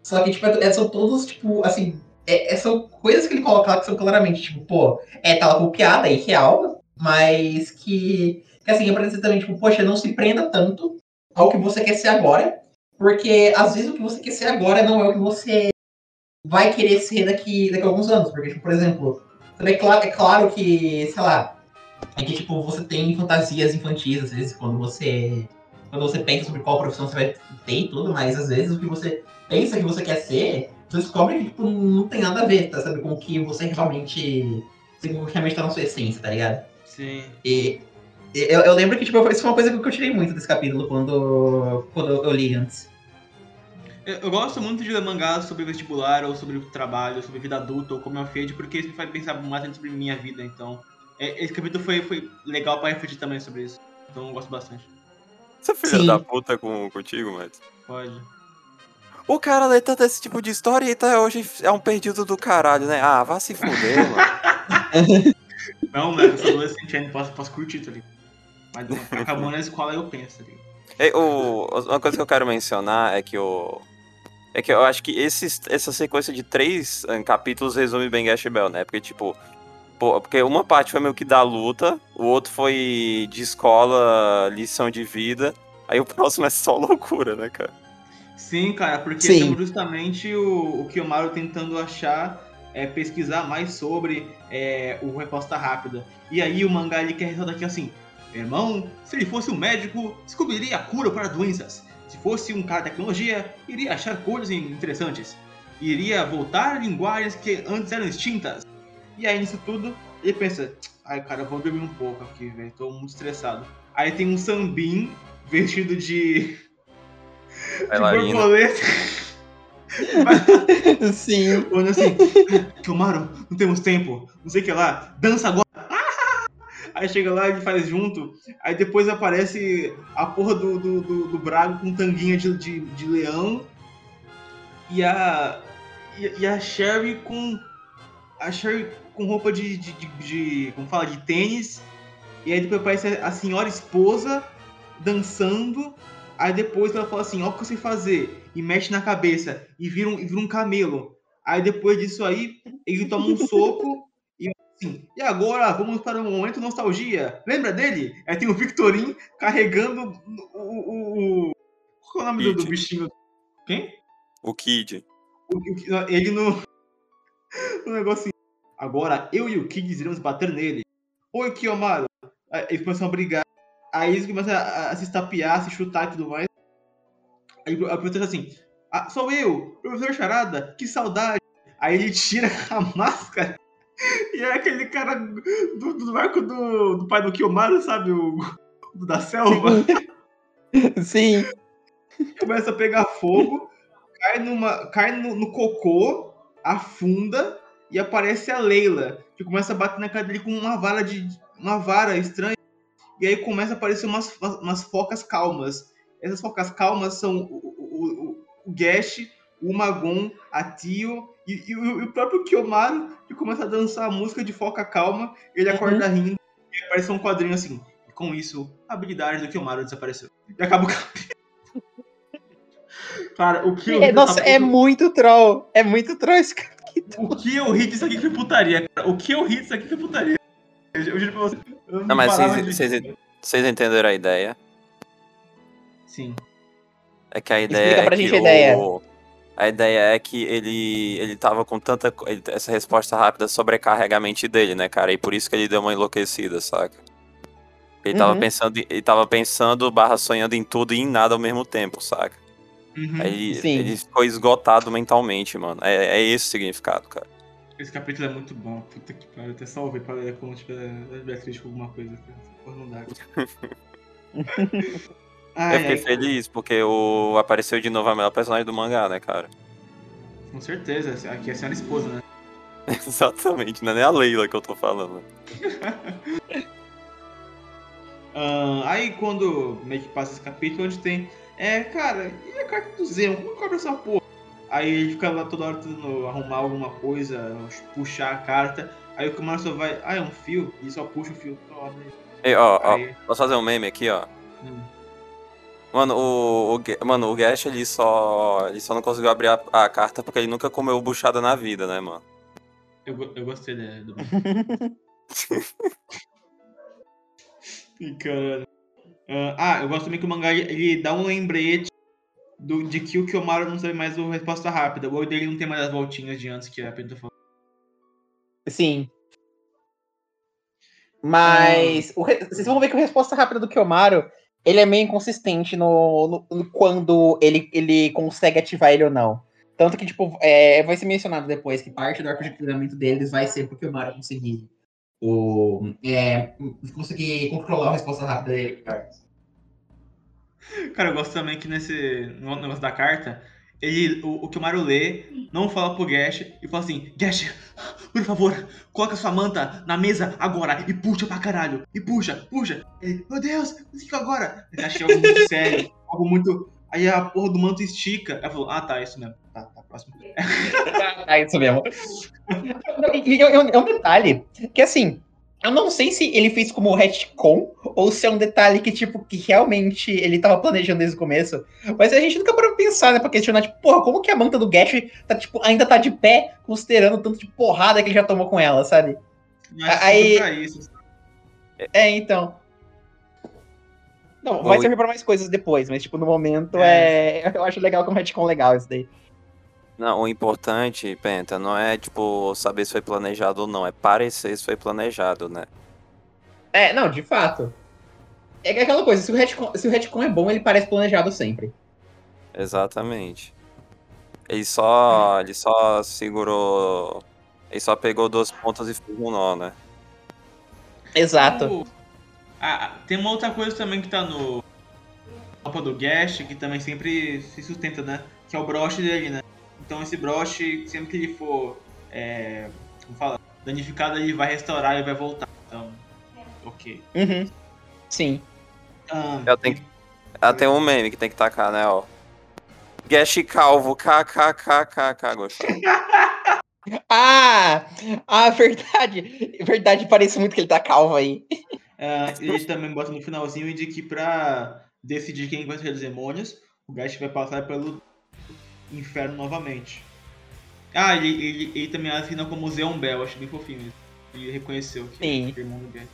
Só que, tipo, é, são todos, tipo, assim, é, é, são coisas que ele coloca lá que são claramente, tipo, pô, é tal copiada e real, mas que, que assim, aparece também, tipo, poxa, não se prenda tanto ao que você quer ser agora, porque às vezes o que você quer ser agora não é o que você vai querer ser daqui, daqui a alguns anos. Porque, tipo, por exemplo, é claro, é claro que, sei lá, é que tipo, você tem fantasias infantis, às vezes, quando você. Quando você pensa sobre qual profissão você vai ter e tudo, mas às vezes o que você pensa que você quer ser, você descobre que tipo, não tem nada a ver, tá? Sabe, com o que você realmente. Com o que realmente tá na sua essência, tá ligado? Sim. E. Eu, eu lembro que, tipo, isso foi uma coisa que eu tirei muito desse capítulo quando, quando eu li antes. Eu gosto muito de ler mangás sobre vestibular, ou sobre trabalho, sobre vida adulta, ou como eu fiz, porque isso me faz pensar mais sobre minha vida, então. É, esse capítulo foi, foi legal pra refletir também sobre isso. Então eu gosto bastante. Você é filho da puta com, contigo, Matt? Pode. O cara lê tanto esse tipo de história e tá hoje é um perdido do caralho, né? Ah, vá se fuder, mano. Não, mas eu sou adolescente ainda, posso, posso curtir, tá ligado? Mas acabou na escola eu penso, tá ligado? É, o, uma coisa que eu quero mencionar é que o, é que eu acho que esse, essa sequência de três um, capítulos resume bem Gash Bell, né? Porque, tipo, pô, porque uma parte foi meio que da luta, o outro foi de escola, lição de vida, aí o próximo é só loucura, né, cara? Sim, cara, porque Sim. justamente o, o Kiyomaru tentando achar, é, pesquisar mais sobre é, o Resposta Rápida. E aí o mangá ele quer ressaltar aqui assim, irmão, se ele fosse um médico, descobriria a cura para doenças. Se fosse um cara de tecnologia, iria achar coisas interessantes. Iria voltar linguagens que antes eram extintas. E aí, nisso tudo, ele pensa: ai, cara, vou dormir um pouco aqui, velho, tô muito estressado. Aí tem um sambim vestido de. de borboleta. Sim. Olha assim, Kilmaro, não temos tempo, não sei o que lá, dança agora. Aí chega lá, ele faz junto. Aí depois aparece a porra do, do, do, do Brago com tanguinha de, de, de leão. E a. E, e, a Sherry com. A Sherry com roupa de, de, de, de. Como fala? De tênis. E aí depois aparece a senhora esposa dançando. Aí depois ela fala assim, ó o que você fazer. E mexe na cabeça. E vira um, e vira um camelo. Aí depois disso aí, ele toma um soco Sim. E agora vamos para um momento nostalgia. Lembra dele? Aí tem o Victorin carregando o. o, o... Qual é o nome do, do, bichinho? Quem? O Kid. O, o, ele no. no negócio assim. Agora eu e o Kid iremos bater nele. Oi, Kiyomaru. Aí eles começam a brigar. Aí eles começam a, a se estapear, se chutar e tudo mais. Aí a professora assim: ah, Sou eu, professor Charada, que saudade. Aí ele tira a máscara e é aquele cara do, do barco do, do pai do Kiyomaru, sabe? O, o da selva. Sim. Começa a pegar fogo, cai, numa, cai no, no cocô, afunda e aparece a Leila, que começa a bater na cara dele com uma vara de. uma vara estranha. E aí começa a aparecer umas, umas focas calmas. Essas focas calmas são o, o, o, o Gash, o Magon, a Tio e, e, o, o próprio Kiyomaru que começa a dançar a música de foca calma, ele acorda uhum. rindo e aparece um quadrinho assim. E com isso, a habilidade do Kiyomaru desapareceu. E acaba o capítulo. Cara, o que eu é, Nossa, é muito troll. É muito troll esse capítulo. O que eu ri disso aqui foi putaria, cara. O que eu ri disso aqui foi putaria. Eu juro pra você. Não, não mas vocês entenderam a ideia? Sim. É que a ideia Explica pra é gente que a ideia. O a ideia é que ele, ele tava com tanta. Essa resposta rápida sobrecarrega a mente dele, né, cara? E por isso que ele deu uma enlouquecida, saca? Ele uhum. tava pensando, ele tava pensando, barra sonhando em tudo e em nada ao mesmo tempo, saca? Uhum. Aí ele ficou esgotado mentalmente, mano. É, é esse o significado, cara. Esse capítulo é muito bom. Puta que pariu. Até salvei pra ler quando tiver, tiver crítico alguma coisa. Porra, não dá. Ai, eu fiquei ai, feliz porque o... apareceu de novo a melhor personagem do mangá, né, cara? Com certeza, aqui é a senhora esposa, né? Exatamente, não é nem a Leila que eu tô falando. uh, aí quando meio que passa esse capítulo, onde tem é, cara, e a carta do Zemo? Como abre essa porra? Aí ele fica lá toda hora tentando arrumar alguma coisa, puxar a carta. Aí o Kumar só vai, ah, é um fio? E só puxa o fio. Ó, Ei, ó, ó, posso fazer um meme aqui, ó? Hum. Mano, o, o, mano, o Gash ele só, ele só não conseguiu abrir a, a, carta porque ele nunca comeu buchada na vida, né, mano? Eu, eu gostei né, do. Caralho. Uh, ah, eu gosto também que o mangá ele dá um lembrete do, de que o Kiyomaru não sabe mais o resposta rápida. O olho dele não tem mais as voltinhas de antes que a Pedro falou. Sim. Mas o, vocês vão ver que a resposta rápida do Kiyomaru ele é meio inconsistente no, no, no, quando ele, ele consegue ativar ele ou não. Tanto que, tipo, é, vai ser mencionado depois que parte do arco de treinamento deles vai ser porque o Mario conseguir o, é, conseguir controlar a resposta rápida dele. Cara, eu gosto também que nesse negócio da carta, ele, o, o que o Mario lê, não fala pro Gash e fala assim: Gash, por favor, coloca sua manta na mesa agora e puxa pra caralho. E puxa, puxa. Ele, Meu Deus, o que agora? Ele acha algo muito sério, algo muito. Aí a porra do manto estica. Ela falou: Ah, tá, isso mesmo. Tá, tá, próximo. é isso mesmo. É um detalhe que assim, eu não sei se ele fez como retcon ou se é um detalhe que, tipo, que realmente ele tava planejando desde o começo. Mas a gente nunca parou pra pensar, né? Pra questionar, tipo, porra, como que a manta do Gash tá, tipo, ainda tá de pé, considerando tanto de porrada que ele já tomou com ela, sabe? Mas Aí... pra isso. É, então. Não, vai servir pra mais coisas depois, mas, tipo, no momento é. é... Eu acho legal como retcon legal isso daí. Não, o importante, Penta, não é, tipo, saber se foi planejado ou não, é parecer se foi planejado, né? É, não, de fato. É aquela coisa, se o retcon, se o retcon é bom, ele parece planejado sempre. Exatamente. Ele só, ele só segurou, ele só pegou duas pontas e fez um nó, né? Exato. Ah, tem uma outra coisa também que tá no mapa do Gash, que também sempre se sustenta, né? Que é o broche dele, né? Então esse broche, sempre que ele for é, como fala, danificado, ele vai restaurar e vai voltar. Então, ok. Uhum. Sim. Ah, Eu tenho que... Ah, tem um meme que tem que tacar, né, ó. Gash calvo, kkkkkk, gostou. ah! Ah, verdade! Verdade, parece muito que ele tá calvo aí. Uh, ele também bota no finalzinho de que pra decidir quem vai ser os demônios, o Gash vai passar pelo inferno novamente. Ah, ele, ele, ele também assina como Zeombel, acho bem fofinho isso. Ele reconheceu que Sim. é irmão do Gay.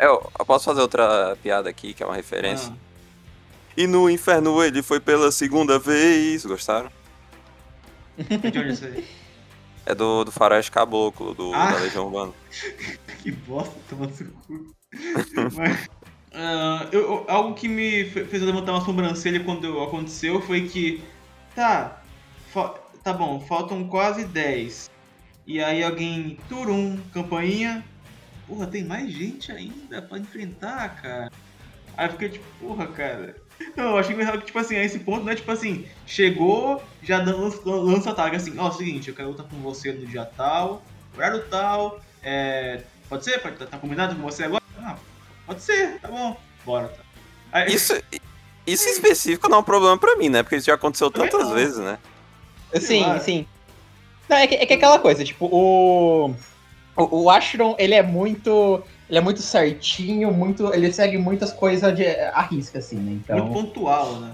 Eu, eu, posso fazer outra piada aqui, que é uma referência? Ah. E no inferno ele foi pela segunda vez. Gostaram? De onde é isso aí? É do, do Faroeste Caboclo, do, ah. da Legião Urbana. que bosta, toma seu cu. Mas, uh, eu, algo que me fez levantar uma sobrancelha quando aconteceu foi que Tá, tá bom, faltam quase 10. E aí alguém, turum, campainha. Porra, tem mais gente ainda pra enfrentar, cara. Aí fiquei tipo, porra, cara. Não, eu achei que, tipo assim, a esse ponto, né, tipo assim, chegou, já lança, lança a tag assim, ó, é o seguinte, eu quero lutar com você no dia tal, horário tal, é... Pode ser? Pode, tá, tá combinado com você agora? Ah, pode ser, tá bom, bora. Tá. Aí, Isso, isso em específico não é um problema pra mim, né? Porque isso já aconteceu tantas vezes, né? Sim, sim. Não, é que, é que é aquela coisa, tipo, o. O, o Ashron, ele é muito. Ele é muito certinho, muito. Ele segue muitas coisas de arrisca, assim, né? Então... Muito pontual, né?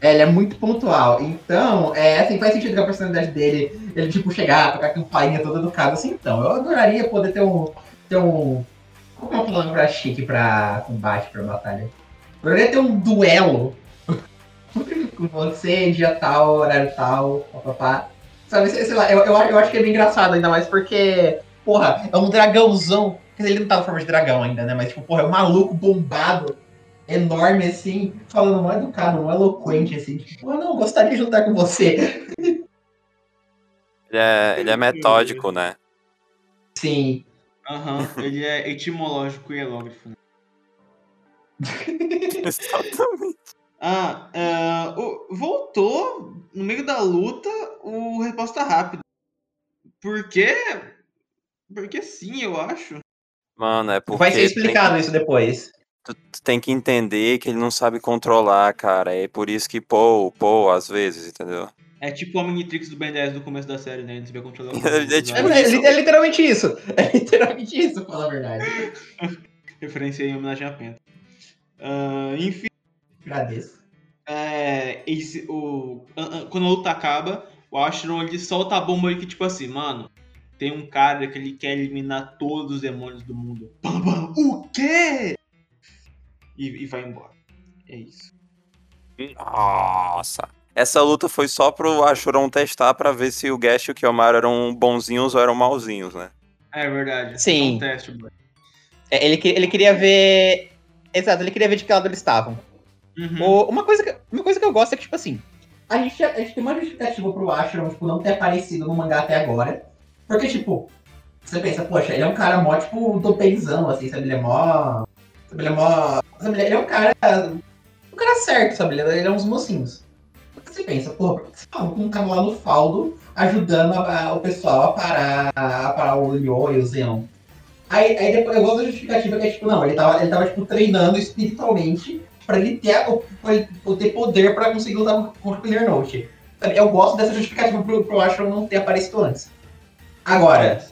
É, ele é muito pontual. Então, é, assim, faz sentido que a personalidade dele, ele, tipo, chegar, tocar a campainha toda educada, assim, então. Eu adoraria poder ter um. ter um. Como é um plano pra chique pra combate, pra batalha? Poderia ter um duelo com você, dia tal, horário tal, papapá. Sabe, sei lá, eu, eu, eu acho que é bem engraçado, ainda mais porque, porra, é um dragãozão. Quer dizer, ele não tá na forma de dragão ainda, né? Mas, tipo, porra, é um maluco bombado, enorme, assim, falando mal educado, mal eloquente, assim. Tipo, ah, não, gostaria de lutar com você. Ele é, ele é metódico, né? Sim. Aham, uhum. ele é etimológico e elógrafo, né? Exatamente. Ah, uh, voltou no meio da luta o resposta rápida. Por quê? Porque sim, eu acho. Mano, é porque. Vai ser explicado tem... isso depois. tu, tu tem que entender que ele não sabe controlar, cara. É por isso que pô, pô, às vezes, entendeu? É tipo o Omnitrix do Ben 10 do começo da série, né? Ele sabia controlar o É tipo É, é- é literalmente isso. É literalmente isso, pra falar a verdade. Referência em homenagem a Penta. Ah, enfim, Agradeço. é, esse- o, quando a luta acaba, o Ashron ele solta a bomba aí que, tipo assim, mano, tem um cara que ele quer eliminar todos os demônios do mundo. Bam, bam, o quê? E, e vai embora. É isso. Nossa. Essa luta foi só pro Ashuron testar pra ver se o Gash e o Kiyomaru eram bonzinhos ou eram malzinhos, né? É verdade. Sim. É um teste. É, ele, ele queria ver. Exato, ele queria ver de que lado eles estavam. Uhum. O- uma, coisa que, uma coisa que eu gosto é que, tipo assim, a gente, a gente tem uma justificativa pro Ashram, tipo, não ter aparecido no mangá até agora. Porque, tipo, você pensa, poxa, ele é um cara mó, tipo, dopenzão, assim, sabe? Ele é mó. Sabe, ele é mó. Sabe, ele é um cara. Um cara certo, sabe? Ele é, ele é uns mocinhos. Porque você pensa, pô, por que você fala com um cara lá no faldo ajudando a- a- o pessoal a parar, a parar o Yo e o Zeon? Aí, aí depois eu gosto da justificativa que é tipo, não, ele tava, ele tava tipo, treinando espiritualmente pra ele ter, pra ele ter poder pra conseguir lutar contra o Clear Note. Eu gosto dessa justificativa pro, pro Ashram não ter aparecido antes. Agora,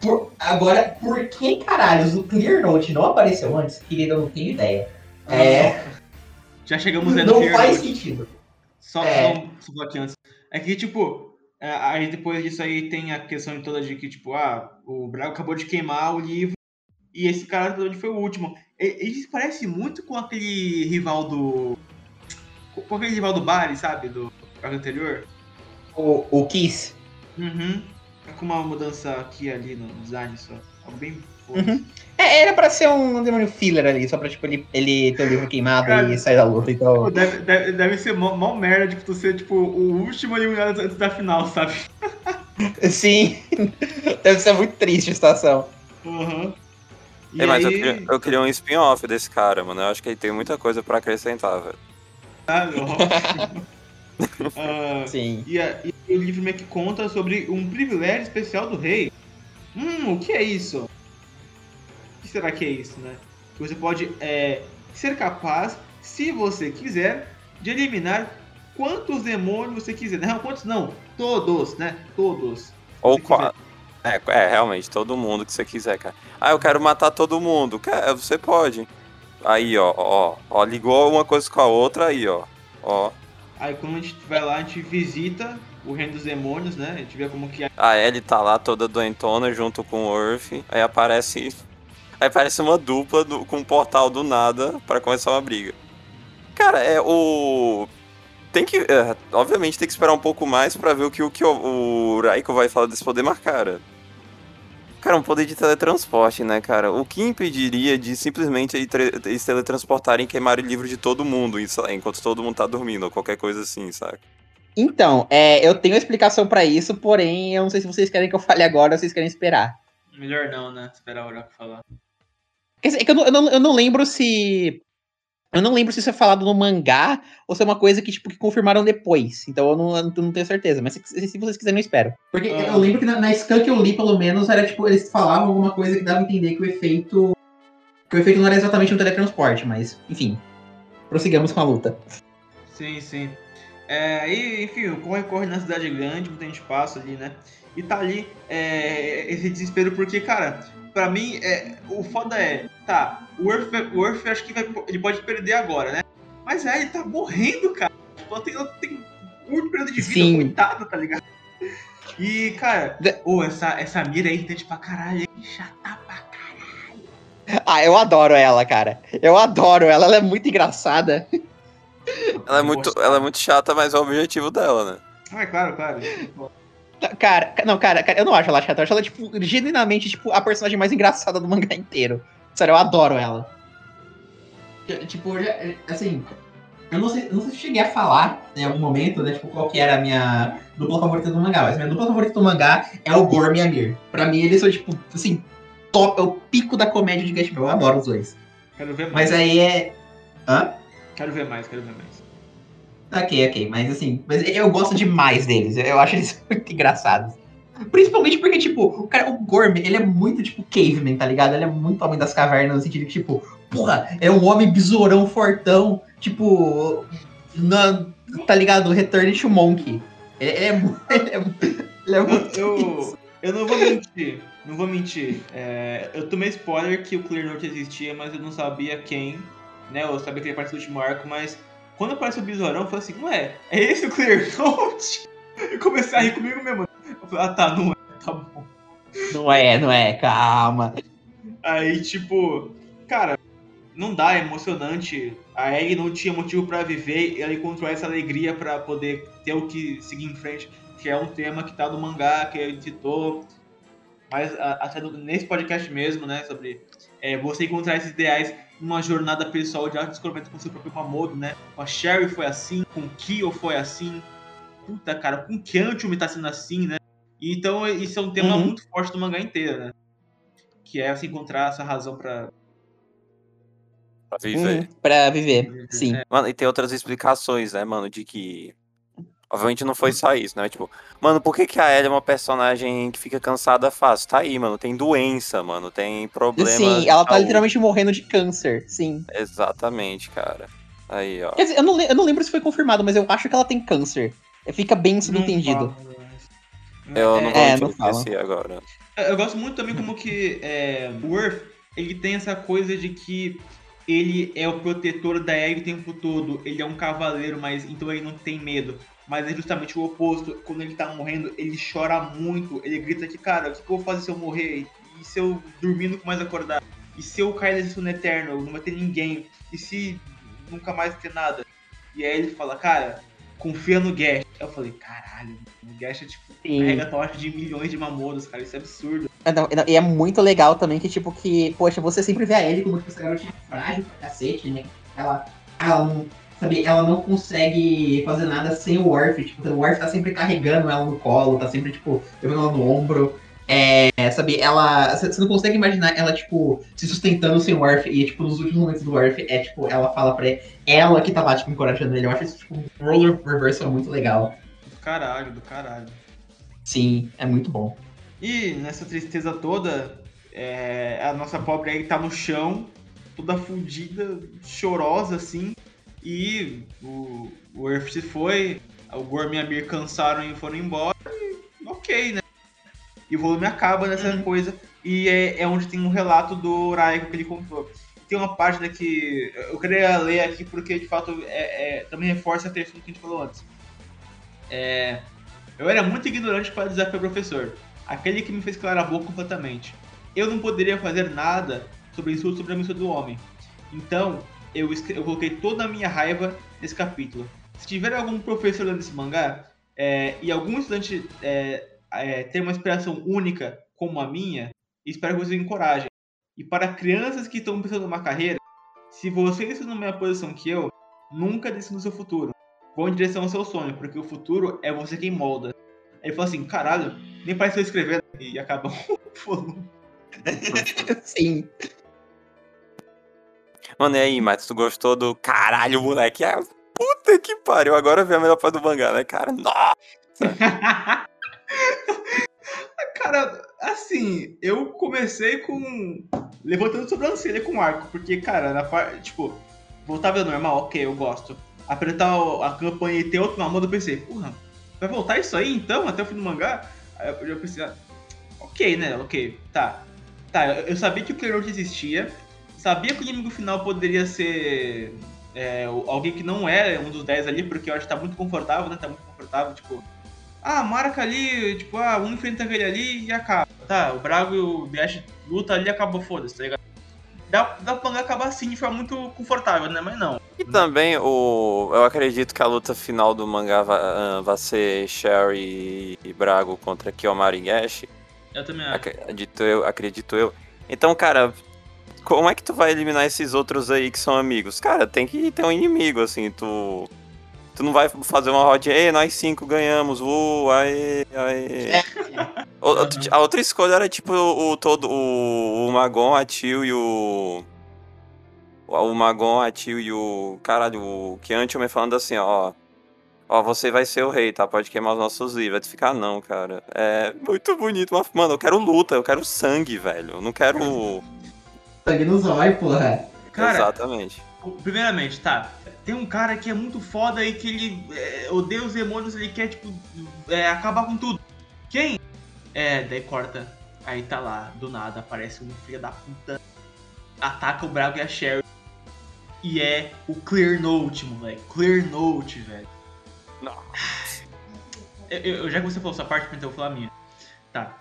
por, agora, por que caralhos o Clear Note não apareceu antes? Querido, eu não tenho ideia. É, Já chegamos no não faz Note. sentido. Só, É. só, falar aqui antes. É que, tipo, aí depois disso aí tem a questão toda de que, tipo, ah, o Braga acabou de queimar o livro e esse cara onde foi o último. Ele se parece muito com aquele rival do. Com aquele rival do Bari, sabe? Do arco anterior. O, o Kiss. Uhum. É com uma mudança aqui e ali no design só. Algo bem. Uhum. É, era pra ser um demônio filler ali, só pra tipo, ele, ele ter o livro queimado Cara. e sair da luta. Então. Deve, deve, deve ser mó, mó merda de tu ser, tipo, o último eliminado antes da final, sabe? Sim. Deve ser muito triste a situação. Uhum. E É, mas eu aí- queria, eu queria um spin-off desse cara, mano. Eu acho que ele tem muita coisa pra acrescentar, velho. Ah. Ah, Sim. e, a- e o livro meio que conta sobre um privilégio especial do rei. Hum, o que é isso? Que será que é isso, né? Você pode é, ser capaz, se você quiser, de eliminar quantos demônios você quiser. Não, quantos não? Todos, né? Todos. Ou Se qua- é, é, realmente, todo mundo que você quiser, cara. Ah, eu quero matar todo mundo. Quer, você pode. Aí, ó, ó, ó, ligou uma coisa com a outra aí, ó. Ó. Aí quando a gente vai lá, a gente visita o reino dos demônios, né? A gente vê como que é. A Ellie tá lá toda doentona junto com o Earth. Aí aparece. Aí aparece uma dupla do- com um portal do nada pra começar uma briga. Cara, é o. Tem que. é, obviamente tem que esperar um pouco mais pra ver o que o, que o, o Raiko vai falar desse poder marcar. Cara, um poder de teletransporte, né, cara? O que impediria de simplesmente eles teletransportarem e queimar o livro de todo mundo, enquanto todo mundo tá dormindo, ou qualquer coisa assim, saca? Então, é, eu tenho uma explicação pra isso, porém, eu não sei se vocês querem que eu fale agora ou vocês querem esperar. Melhor não, né? Esperar o Oracle falar. É que eu não, eu não, eu não lembro se. Eu não lembro se isso é falado no mangá ou se é uma coisa que, tipo, que confirmaram depois. Então eu não, eu não tenho certeza. Mas se, se vocês quiserem, eu espero. Porque Ah. eu lembro que na, na scan que eu li, pelo menos, era tipo, eles falavam alguma coisa que dava a entender que o efeito. Que o efeito não era exatamente um teletransporte, mas, enfim. Prossigamos com a luta. Sim, sim. É, e, enfim, o corre corre na cidade grande, muita gente passa ali, né? E tá ali é, esse desespero, porque, cara, pra mim, é, o foda é, tá, o Earth, o Earth acho que vai, ele pode perder agora, né? Mas é, ele tá morrendo, cara. Tipo, tem, tem um curto período de vida, Sim. coitada, tá ligado? E, cara, De- ô, essa, essa mira aí irritante pra caralho, hein? Chata pra caralho. Ah, eu adoro ela, cara. Eu adoro ela, ela é muito engraçada. Ela é muito, ela é muito chata, mas é o objetivo dela, né? Ah, é claro, claro. Cara, não, cara, cara, eu não acho ela chata. Eu acho ela, tipo, genuinamente, tipo, a personagem mais engraçada do mangá inteiro. Sério, eu adoro ela. Tipo, já, assim, eu não, sei, eu não sei se cheguei a falar em algum momento, né, tipo, qual que era a minha dupla favorita do mangá, mas minha dupla favorita do mangá é o Gorm e a Mir. Pra mim, eles são, tipo, assim, top, é o pico da comédia de Gash. Eu adoro os dois. Quero ver mais. Mas aí é. Hã? Quero ver mais, quero ver mais. Ok, ok, mas assim, mas eu gosto demais deles, eu acho eles muito engraçados. Principalmente porque, tipo, o cara, o Gorm, ele é muito, tipo, caveman, tá ligado? Ele é muito homem das cavernas, no sentido que, tipo, porra, é um homem besourão fortão, tipo, na, tá ligado? Return to Monkey. Ele, é, ele é, mu- ele é muito Eu, eu não vou mentir, não vou mentir. É, eu tomei spoiler que o Clear Note existia, mas eu não sabia quem, né? Eu sabia que ele apareceu no último arco, mas quando apareceu o Besourão, eu falei assim, ué, é esse o Clear Note? Eu comecei a rir comigo mesmo. Eu falei, ah tá, não é, tá bom. Não é, não é, calma. Aí, tipo, cara, não dá, é emocionante. A Ellie não tinha motivo pra viver, e ela encontrou essa alegria pra poder ter o que seguir em frente, que é um tema que tá no mangá, que ele citou. Mas até nesse podcast mesmo, né, sobre é, você encontrar esses ideais numa jornada pessoal de autodescobrimento com seu próprio Mamodo, né? Com a Sherry foi assim, com o Kyo foi assim. Puta, cara, com o Kyantumi tá sendo assim, né? E Então, isso é um tema Uhum. muito forte do mangá inteiro, né? Que é você encontrar essa razão pra. Pra viver. Hum, pra viver, sim. Mano, e tem outras explicações, né, mano, de que. Obviamente não foi só isso, né? Tipo, mano, por que, que a Ellie é uma personagem que fica cansada fácil? Tá aí, mano. Tem doença, mano. Tem problema. Sim, ela tá saúde. literalmente morrendo de câncer, sim. Exatamente, cara. Aí, ó. Quer dizer, eu não, eu não lembro se foi confirmado, mas eu acho que ela tem câncer. Fica bem subentendido. Eu não vou É, te não fala. esquecer agora. Eu gosto muito também como que é, o Earth, ele tem essa coisa de que ele é o protetor da Ellie o tempo todo, ele é um cavaleiro, mas então ele não tem medo. Mas é justamente o oposto, quando ele tá morrendo, ele chora muito, ele grita que, cara, o que eu vou fazer se eu morrer? E se eu dormir nunca mais acordar? E se eu cair nesse sono eterno, não vai ter ninguém? E se nunca mais ter nada? E aí ele fala, cara, confia no Gash. Eu falei, caralho, o Gash é tipo, Sim. carrega tocha de milhões de mamodos, cara, isso é absurdo. Ah, não, não, E é muito legal também que, tipo, que, poxa, você sempre vê a Ellie como tipo, essa garotinha frágil pra cacete, né? Ela, ela não, sabe, ela não consegue fazer nada sem o Worf. Tipo, o Worf tá sempre carregando ela no colo, tá sempre, tipo, levando ela no ombro. É, sabe, ela. Você não consegue imaginar ela, tipo, se sustentando sem o Worf. E, tipo, nos últimos momentos do Worf, é, tipo, ela fala pra ele, ela que tá lá, tipo, encorajando ele. Eu acho isso, tipo, um roller reversal muito legal. Do caralho, do caralho. Sim, é muito bom. E nessa tristeza toda, é, a nossa pobre aí tá no chão, toda fudida, chorosa assim. E o, o Earth se foi, o Gorm e a Mir cansaram e foram embora. E, ok, né? E o volume acaba nessa Uhum. coisa. E é, é onde tem um relato do Raiko que ele contou. Tem uma página que eu queria ler aqui porque de fato é, é- também reforça aquele assunto que a gente falou antes. É, eu era muito ignorante para desafiar o professor, aquele que me fez calar a boca completamente. Eu não poderia fazer nada sobre insulto sobre a missão do homem. Então, eu, eu coloquei toda a minha raiva nesse capítulo. Se tiver algum professor lendo esse mangá é, e algum estudante é, é, ter uma inspiração única como a minha, espero que vocês encorajem. E para crianças que estão pensando numa carreira, se vocês estão na mesma posição que eu, nunca desçam no seu futuro. Vão em direção ao seu sonho, porque o futuro é você quem molda. Aí falou assim, caralho, nem parece eu escrevendo. E acaba o. Sim. Mano, e aí, Matos, tu gostou do caralho, moleque? Ah, puta que pariu. Agora vem a melhor parte do mangá, né, cara? Nossa! Cara, assim, eu comecei com. levantando sobrancelha com arco, porque, cara, na parte. Tipo, voltar a vida normal, ok, eu gosto. Apertar a campanha e ter outro na mão, eu pensei, porra, vai voltar isso aí então, até o fim do mangá? Aí eu pensei, ah, ok, né, ok, tá. Tá, eu, sabia que o Clear Note existia, sabia que o inimigo final poderia ser. é, alguém que não é um dos 10 ali, porque eu acho que tá muito confortável, né? Tá muito confortável, tipo, ah, marca ali, tipo, ah, um enfrenta aquele ali e acaba. Tá, o Brago e o Dash luta ali e acabou, foda-se, tá ligado? Dá, dá pra acabar assim de forma muito confortável, né? Mas não. E também, o, eu acredito que a luta final do mangá vai, ah, vai ser Sherry e Brago contra Kiyomaru e Gash. Eu também acho. Acredito eu, acredito eu. Então, cara, como é que tu vai eliminar esses outros aí que são amigos? Cara, tem que ter um inimigo, assim, tu. Tu não vai fazer uma rodinha, ei, nós cinco ganhamos, uh, aê, aê. O- A outra escolha era tipo o, todo, o, o Magon, a Tio e o. O Magon, a Tio e o. Caralho, o Kiantium falando assim, ó. Ó, você vai ser o rei, tá? Pode queimar os nossos livros. Vai ficar, não, cara. É muito bonito, mano, eu quero luta, eu quero sangue, velho. Eu não quero. Sangue nos olhos, porra. Cara, Exatamente. primeiramente, tá. Tem um cara que é muito foda e que ele é, odeia os demônios, ele quer, tipo, é, acabar com tudo. Quem? É, daí corta. Aí tá lá, do nada, aparece um filho da puta. Ataca o Brago e a Sherry. E é o Clear Note, moleque. Clear Note, velho. Não. Eu, eu- já que você falou sua parte, então eu vou falar a minha. Tá.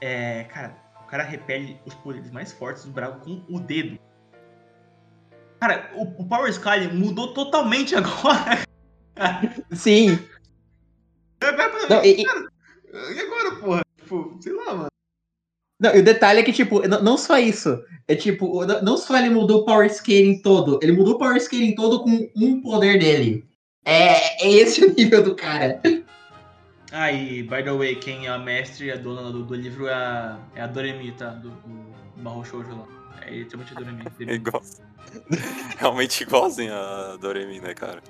É, cara, cara repele os poderes mais fortes do Brago com o dedo. Cara, o, o Power Sky mudou totalmente agora. Sim. Não, e, e- E agora, porra? Tipo, sei lá, mano. não, e o detalhe é que, tipo, não, só isso. É tipo, não só ele mudou o Power Scaling todo, ele mudou o Power Scaling todo com um poder dele. É, é esse o nível do cara. Ah, e, by the way, quem é a mestre e a dona do, do livro é a, é a Doremi, tá? Do, do Mahou Shoujo lá. É literalmente a Doremi. É igual. Realmente igualzinho a Doremi, né, cara?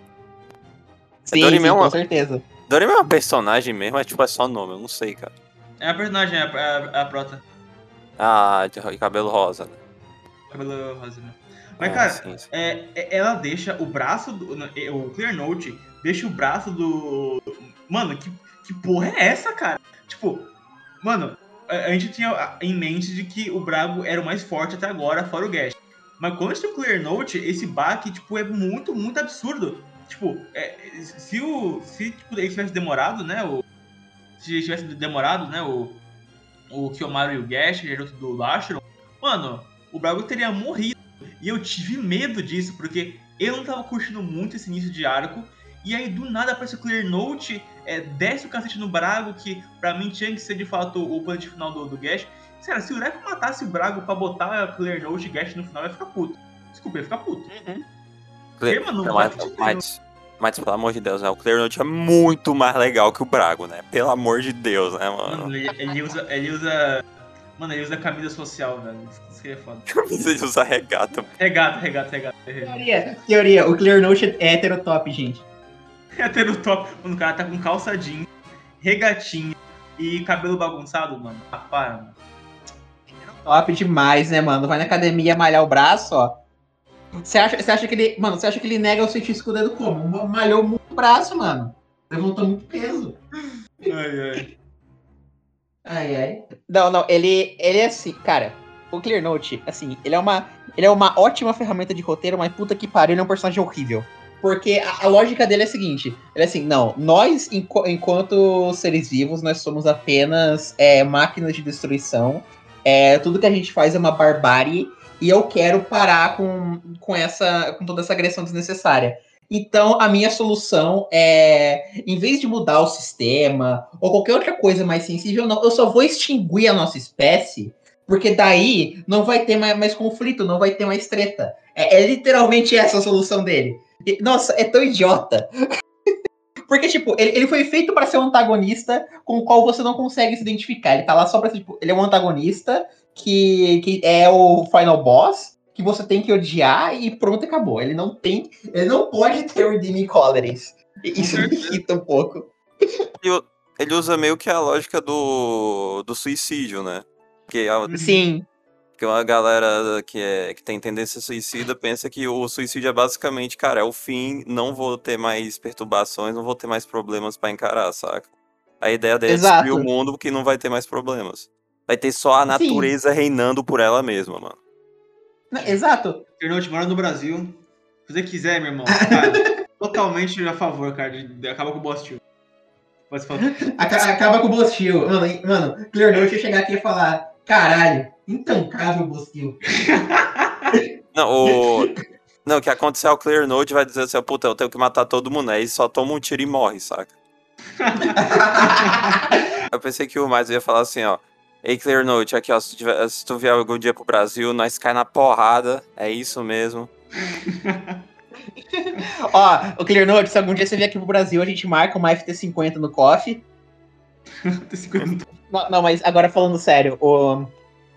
Sim, Doremi sim, é uma- com certeza. Doremi é uma personagem mesmo, é tipo, é só nome, eu não sei, cara. É a personagem, é a, é a, é a prota. Ah, de cabelo rosa, né? Cabelo rosa, né? Mas, Ah, cara, sim, sim. é, é- ela deixa o braço do. é, O Clear Note deixa o braço do. Mano, que, que porra é essa, cara? Tipo, mano, a, gente tinha em mente de que o Brago era o mais forte até agora, fora o Gash. Mas quando a gente tem o Clear Note, esse baque, tipo, é muito, muito absurdo. Tipo, é, se o. Se tipo, ele tivesse demorado, né? O, se tivesse demorado, né? O, o Kiyomaru e o Gash, junto do Lashron, mano, o Brago teria morrido. E eu tive medo disso, porque eu não tava curtindo muito esse início de arco. E aí, do nada, aparece o Clear Note, é, desce o cacete no Brago, que pra mim tinha que ser de fato o punch final do, do Gash. Cara, se o Reco matasse o Brago pra botar o Clear Note e Gash no final, ia ficar puto. Desculpa, ia ficar puto. Cle- Porque, mano, Não, mas, mas, mas, pelo amor de Deus, né? O Clear Note é muito mais legal que o Brago, né? Pelo amor de Deus, né, mano? Mano, ele, ele usa. Ele usa. Mano, ele usa camisa social, velho. Isso que é foda. Precisa usar regata. Regata, regata, regata. Teoria, teoria, o Clear Note é heterotop, gente. É ter o top. Mano, o cara tá com calça jeans, regatinha e cabelo bagunçado, mano. Ah, para, mano. Top demais, né, mano? Vai na academia malhar o braço, ó. Você acha, você acha que ele. Mano, você acha que ele nega o científico com o dedo como? Malhou muito o braço, mano. Levantou muito peso. Ai, ai. Ai, ai. Não, não, ele, ele é assim, cara. O Clear Note, assim, ele é uma, ele é uma ótima ferramenta de roteiro, mas puta que pariu, ele é um personagem horrível. Porque a, a lógica dele é a seguinte: ele é assim, não, nós, enqu- enquanto seres vivos, nós somos apenas é, máquinas de destruição. É, tudo que a gente faz é uma barbárie. E eu quero parar com, com, essa, com toda essa agressão desnecessária. Então, a minha solução é, em vez de mudar o sistema ou qualquer outra coisa mais sensível, não, eu só vou extinguir a nossa espécie, porque daí não vai ter mais, mais conflito, não vai ter mais treta. É, é literalmente essa a solução dele. Nossa, é tão idiota. Porque, tipo, ele, ele foi feito para ser um antagonista com o qual você não consegue se identificar. Ele tá lá só pra ser, tipo, ele é um antagonista que, que é o final boss, que você tem que odiar e pronto, acabou. Ele não tem. Ele não pode ter redeeming qualities. Isso me irrita um pouco. Ele, ele usa meio que a lógica do, do suicídio, né? Que, a, Sim. Que uma galera que, é, que tem tendência suicida pensa que o suicídio é basicamente, cara, é o fim, não vou ter mais perturbações, não vou ter mais problemas pra encarar, saca? A ideia dele é Exato. destruir o mundo porque não vai ter mais problemas. Vai ter só a natureza reinando por ela mesma, mano. Não, Exato. Ternote mora no Brasil. Se você quiser, meu irmão, cara, totalmente a favor, cara, de, de acabar com o Boss Tio. Pode falar. Aca- Acaba com o Bostil. Mano, mano, Clear Note ia chegar aqui e falar: caralho, intancável Bostil. Não, o. Não, o que aconteceu é o Clear Note vai dizer assim, puta, eu tenho que matar todo mundo, aí só toma um tiro e morre, saca? Eu pensei que o mais ia falar assim, ó. Ei, Clear Note, aqui, ó, se tu, tiver- se tu vier algum dia pro Brasil, nós cai na porrada, é isso mesmo. Ó, o Clear Note, se algum dia você vier aqui pro Brasil, a gente marca uma FT50 no coffee. Tem 50. Não, não, mas agora falando sério, o,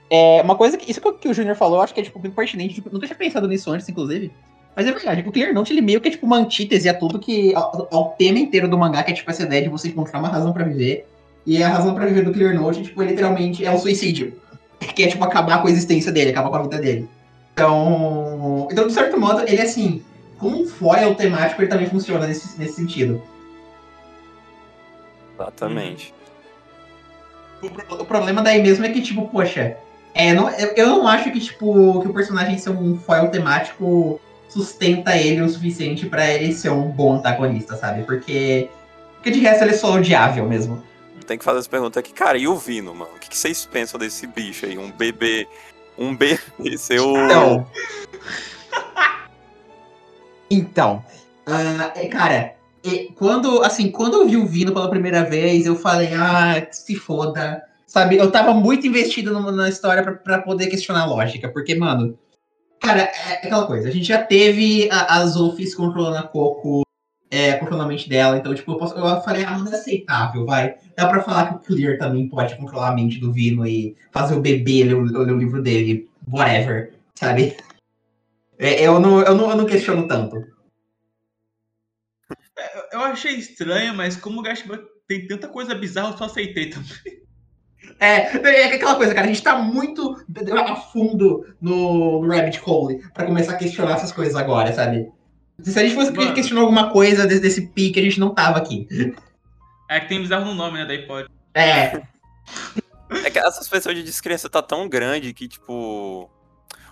é, uma coisa que. Isso que, o- Júnior falou, acho que é tipo, muito pertinente. tipo, nunca tinha pensado nisso antes, inclusive. Mas é verdade, o Clear Note ele meio que é tipo uma antítese a tudo que. ao, ao tema inteiro do mangá, que é tipo essa ideia de você encontrar uma razão pra viver. E a razão pra viver do Clear Note, tipo, literalmente é o suicídio. Que é tipo acabar com a existência dele, acabar com a vida dele. Então, então, de certo modo, ele assim, como um foil temático, ele também funciona nesse, nesse sentido. Exatamente. O, pro- o problema daí mesmo é que, tipo, poxa, é, não, eu, eu não acho que, tipo, que o personagem ser um foil temático sustenta ele o suficiente pra ele ser um bom antagonista, sabe? Porque, porque de resto ele é só odiável mesmo. Tem que fazer essa pergunta aqui, cara, e o Vino, mano? O que, vocês pensam desse bicho aí? Um bebê. Um bebê seu. Então. então. é, cara, é, quando, assim, quando eu vi o Vino pela primeira vez, eu falei, ah, que se foda. Sabe, eu tava muito investido no- na história pra poder questionar a lógica. Porque, mano, cara, é aquela coisa. A gente já teve a, a Zofis controlando a Coco, é, controlando a mente dela. Então, tipo, eu, posso- eu falei, ah, mano, é aceitável, vai. Dá pra falar que o Clear também pode controlar a mente do Vino e fazer o bebê ler, ler o livro dele, whatever, sabe? É, eu, não, eu, não, eu não questiono tanto. Eu achei estranho, mas como o Gashba tem tanta coisa bizarra, eu só aceitei também. É, é aquela coisa, cara, a gente tá muito a fundo no, no Rabbit Hole pra começar a questionar essas coisas agora, sabe? Se a gente fosse Mano. questionar alguma coisa desse, desse pique, a gente não tava aqui. É que tem bizarro no nome, né? Daí pode. É, É que essa suspensão de descrença tá tão grande que, tipo.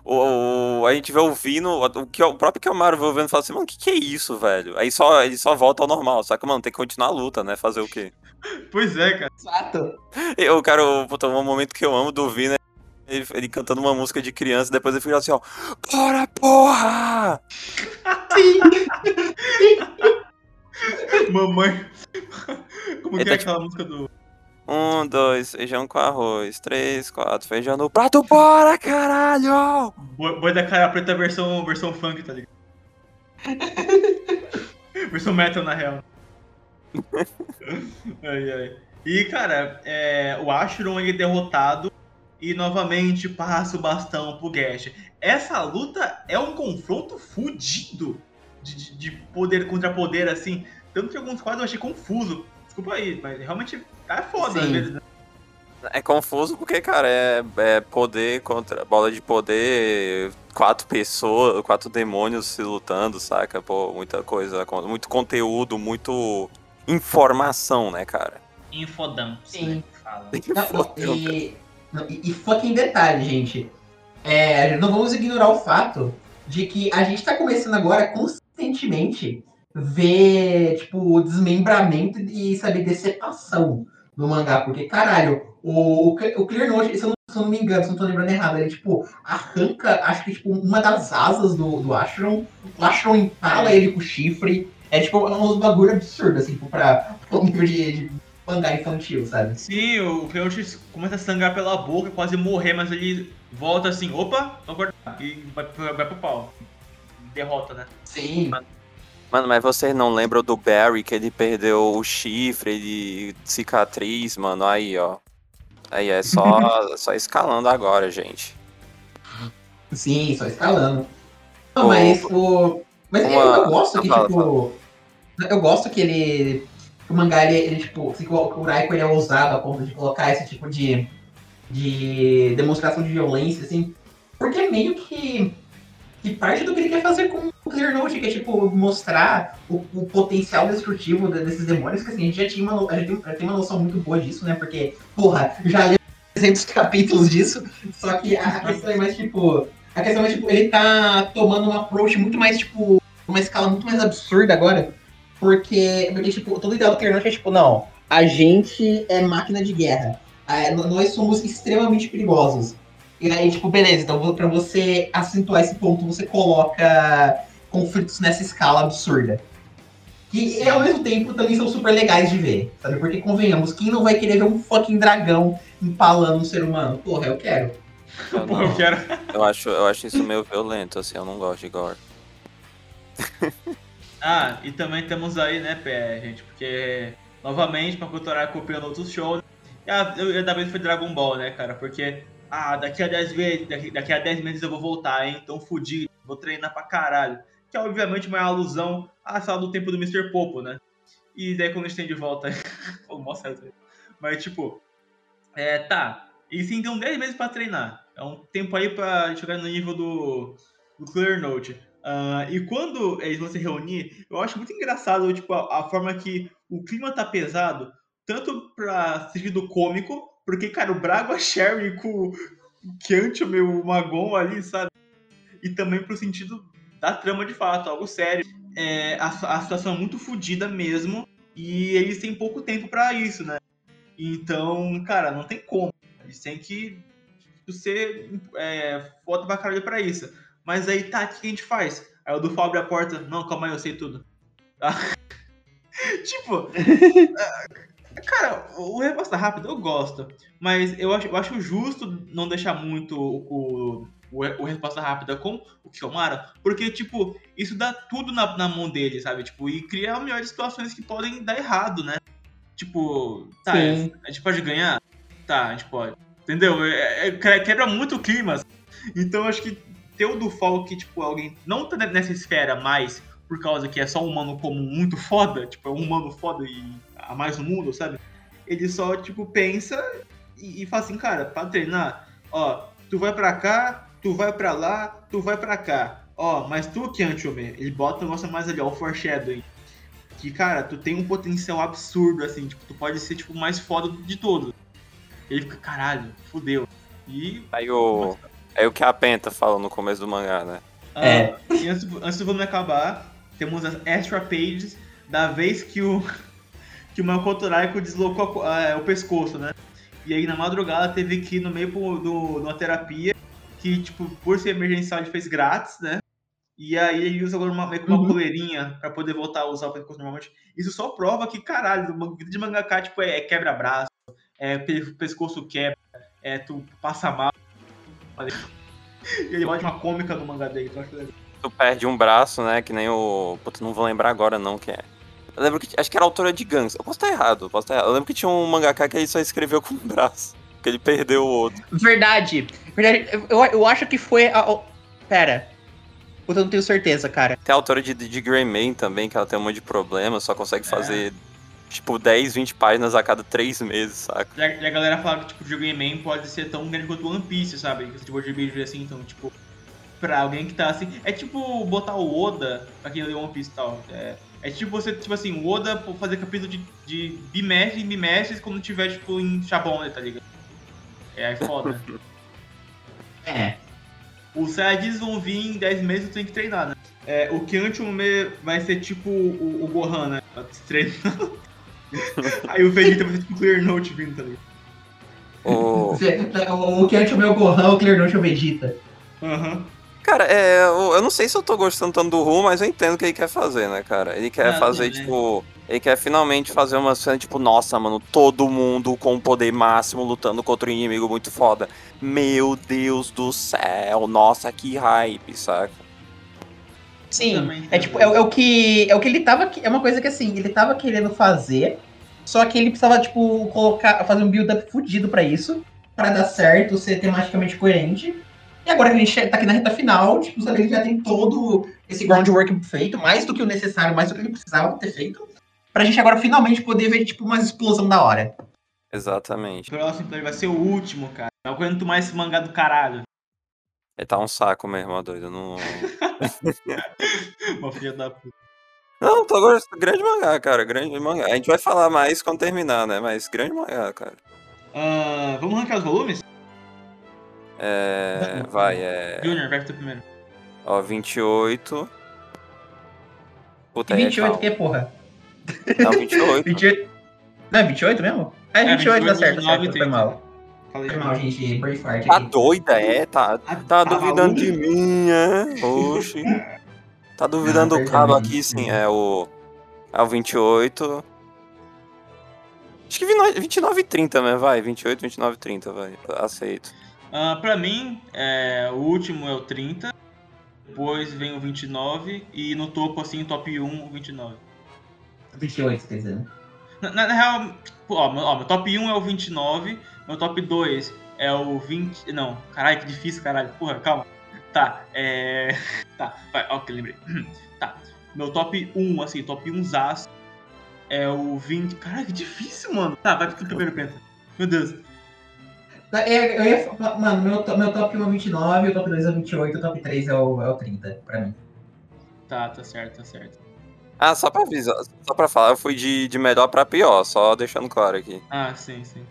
O, o- a gente vê o Vino, o, que, o próprio Kiyomaru vê o Vino e fala assim, mano, o que, que é isso, velho? Aí só, ele só volta ao normal, só que, mano, tem que continuar a luta, né? Fazer o quê? Pois é, cara. exato. Eu, cara, o- puta, um momento que eu amo do Vino é ele, ele cantando uma música de criança e depois ele fica assim, ó. Bora, porra! Mamãe. Como que Ele é tá aquela música do. Um, dois, feijão com arroz. Três, quatro, feijão no prato, bora, caralho! Boi, Boi da cara preta versão, versão funk, tá ligado? versão metal, na real. ai, ai. E, cara, é, o Ashron ele é derrotado e novamente passa o bastão pro Gash. Essa luta é um confronto fudido de, de- de poder contra poder, assim. Tanto que alguns quadros eu achei confuso. Desculpa aí, mas realmente tá foda às Sim. vezes, né? É confuso porque, cara, é, é poder contra. Bola de poder, quatro pessoas, quatro demônios se lutando, saca? Pô, muita coisa, muito conteúdo, muito informação, né, cara? Infodumps, Sim. né? Fala. Não, não, e, não, e, e fucking detalhe, gente. É, não vamos ignorar o fato de que a gente tá começando agora consistentemente ver, tipo, desmembramento e, sabe, decepção no mangá. Porque, caralho, o, o, Cle- o Clear Note, se eu, não, se eu não me engano, se eu não tô lembrando errado, ele, tipo, arranca, acho que, tipo, uma das asas do, do Ashron, o Ashron empala ele com o chifre. É, tipo, é uns bagulho absurdo, assim, tipo, pra, pra um nível de, de mangá infantil, sabe? Sim, o Cleonte começa a sangrar pela boca, quase morrer, mas ele volta assim, opa, vou cortar. E vai, vai pro pau. Derrota, né? Sim, Mano, mas vocês não lembram do Barry que ele perdeu o chifre, ele cicatriz, mano? Aí, ó. Aí é só, só escalando agora, gente. sim, só escalando. Não, O- mas o. Mas uma- eu, eu gosto que, Fala, tipo. Eu gosto que ele. O mangá, ele, ele, tipo, o Raiko ele é ousado a ponto de colocar esse tipo de. de demonstração de violência, assim. Porque é meio que. Que parte do que ele quer fazer com o Clear Note, que é, tipo, mostrar o, o potencial destrutivo de- desses demônios, que assim, a gente já tinha uma, a gente tem, uma noção muito boa disso, né? Porque, porra, já leu 300 capítulos disso, só que a questão é mais, tipo. A questão é, tipo, ele tá tomando um approach muito mais, tipo, uma escala muito mais absurda agora. Porque, porque tipo, todo ideal do Clear Note é, tipo, não, a gente é máquina de guerra. N- nós somos extremamente perigosos. E aí, tipo, beleza, então pra você acentuar esse ponto, você coloca conflitos nessa escala absurda. Que e, ao mesmo tempo também são super legais de ver, sabe? Porque convenhamos, quem não vai querer ver um fucking dragão empalando um ser humano? Porra, eu quero. Eu, Pô, eu quero. eu acho, eu acho isso meio violento, assim, eu não gosto de gore. Ah, e também temos aí, né, Pé, gente, porque novamente, pra culturar copiando outros shows. E a, eu, eu, da vez foi Dragon Ball, né, cara? Porque, ah, daqui a 10 vezes, daqui, daqui a 10 meses eu vou voltar, hein? Então fudido, vou treinar pra caralho. Que é obviamente uma alusão à sala do tempo do Mr. Popo, né? E daí quando gente tem de volta, aí. Mas tipo, é, tá. eles têm então 10 meses pra treinar. É um tempo aí pra chegar no nível do, do Clear Note. Uh, e quando eles vão se reunir, eu acho muito engraçado tipo, a, a forma que o clima tá pesado, tanto pra sentido cômico, porque, cara, o Brago, a Sherry com o Kiancho, meu Magon ali, sabe? E também pro sentido da trama de fato, algo sério. É, a, a situação é muito fodida mesmo, e eles têm pouco tempo para isso, né? Então, cara, não tem como. Eles têm que ser é, pra caralho pra isso. Mas aí tá, o que a gente faz? Aí o do abre a porta, não, calma aí, eu sei tudo. tipo, cara, o resposta rápida eu gosto, mas eu acho, eu acho justo não deixar muito o, o, o resposta rápida com o Kiyomara, porque, tipo, isso dá tudo na, na mão dele, sabe? Tipo, e cria melhores situações que podem dar errado, né? Tipo, tá, Sim. a gente pode ganhar? Tá, a gente pode. Entendeu? É, é, quebra muito o clima. Então acho que ter o Dufal que, tipo, alguém não tá nessa esfera mais por causa que é só um humano comum muito foda, tipo, é um humano foda e a mais no mundo, sabe? Ele só, tipo, pensa e, e fala assim, cara, pra treinar, ó, tu vai pra cá, tu vai pra lá, tu vai pra cá. Ó, mas tu, Kyantome, ele bota o negócio mais ali, ó, o foreshadowing. Que, cara, tu tem um potencial absurdo, assim, tipo, tu pode ser, tipo, o mais foda de todos. Ele fica, caralho, fudeu. E. Aí o. É o que a Penta fala no começo do mangá, né? Ah, é. E antes, antes do volume acabar, temos as extra pages da vez que o. que o Makoto Raiko deslocou a, a, o pescoço, né? E aí na madrugada teve que ir no meio do, de uma terapia que, tipo, por ser emergencial, ele fez grátis, né? E aí ele usa agora uma, meio que uma uhum. coleirinha pra poder voltar a usar o pescoço normalmente. Isso só prova que, caralho, vida de mangaka, tipo, é, é quebra-braço, é pescoço quebra, é tu passa mal. E ele bota uma cômica no mangá dele, então acho legal. Tu perde um braço, né? Que nem o. Putz, não vou lembrar agora não que é. Eu lembro que. Acho que era a autora de Guns. Eu posso estar errado, posso estar errado. Eu lembro que tinha um mangaka que ele só escreveu com um braço. Que ele perdeu o outro. Verdade. Verdade. Eu, eu acho que foi a. Pera. Puta, eu não tenho certeza, cara. Tem a autora de, de Grey Man também, que ela tem um monte de problemas, só consegue fazer. É tipo, 10, 20 páginas a cada 3 meses, saca? E a, galera fala que, tipo, o Jogo Man pode ser tão grande quanto One Piece, sabe? Que tipo de vídeo assim, então, tipo, pra alguém que tá assim. É tipo botar o Oda, pra quem leu One Piece e tal. É, é tipo você, tipo assim, o Oda fazer capítulo de, de bimestre em bimestres quando tiver, tipo, em Shabon, tá ligado? É, aí foda. é. Os Saiyajins vão vir em 10 meses, tu tem que treinar, né? É, o Kyuntun vai ser tipo o, o Gohan, né? Treinando. Aí o Vegeta vai ter tipo Clear Note vindo, tá ligado? O, o que é o meu Gohan, o Clear Note é o Vegeta. Aham. Uhum. Cara, é, eu não sei se eu tô gostando tanto do Ru, mas eu entendo o que ele quer fazer, né, cara? Ele quer fazer, tipo. Ele quer finalmente fazer uma cena, tipo, nossa, mano, todo mundo com poder máximo lutando contra um inimigo muito foda. Meu Deus do céu, nossa, que hype, saca? Sim, é tipo, é, é, o que é o que ele tava, é uma coisa que assim, ele tava querendo fazer, só que ele precisava tipo colocar, fazer um build up fudido para isso, para dar certo, ser tematicamente coerente. E agora que a gente tá aqui na reta final, tipo, sabe, ele já tem todo esse groundwork feito, mais do que o necessário, mais do que ele precisava ter feito, pra gente agora finalmente poder ver tipo uma explosão da hora. Exatamente. O próximo então, vai ser o último, cara. Não aguento mais esse mangá do caralho. Ele tá um saco mesmo, doido. Não. Uma filha da puta. Não, tô gostando. Grande mangá, cara. Grande mangá. A gente vai falar mais quando terminar, né? Mas grande mangá, cara. Uh, vamos arrancar os volumes? É. Vai, é. Junior, vai tu primeiro. Ó, 28. Puta, e 28 é, que porra? Não, 28. 28. Não, é 28 mesmo? É, 28, é, 28 tá certo, 29, certo, foi mal. Falei foi mal, gente, Braveheart Tá doida, é? Tá, tá, tá duvidando de mim, é? Oxi. Tá duvidando do cabo aqui, sim. É o. É o 28. Acho que 29 e 30, né? Vai, 28, 29 e 30, vai. Aceito. Uh, pra mim, é, o último é o 30. Depois vem o 29. E no topo, assim, top 1, o 29. 28, quer dizer, né? Na, na, na real, ó, ó, meu top 1 é o 29. Meu top 2 é o 20. Não, caralho, que difícil, caralho. Porra, calma. Tá, é. Tá, vai, ó, que lembrei. Tá. Meu top 1, assim, top 1 zaço é o 20. Caralho, que difícil, mano. Tá, vai pro primeiro penta. Meu Deus. É, eu ia falar, mano, meu, meu top 1 é o 29, o top 2 é o 28, o top 3 é o, é o 30, pra mim. Tá, tá certo, tá certo. Ah, só pra avisar, só pra falar, eu fui de, de melhor pra pior, só deixando claro aqui. Ah, sim, sim.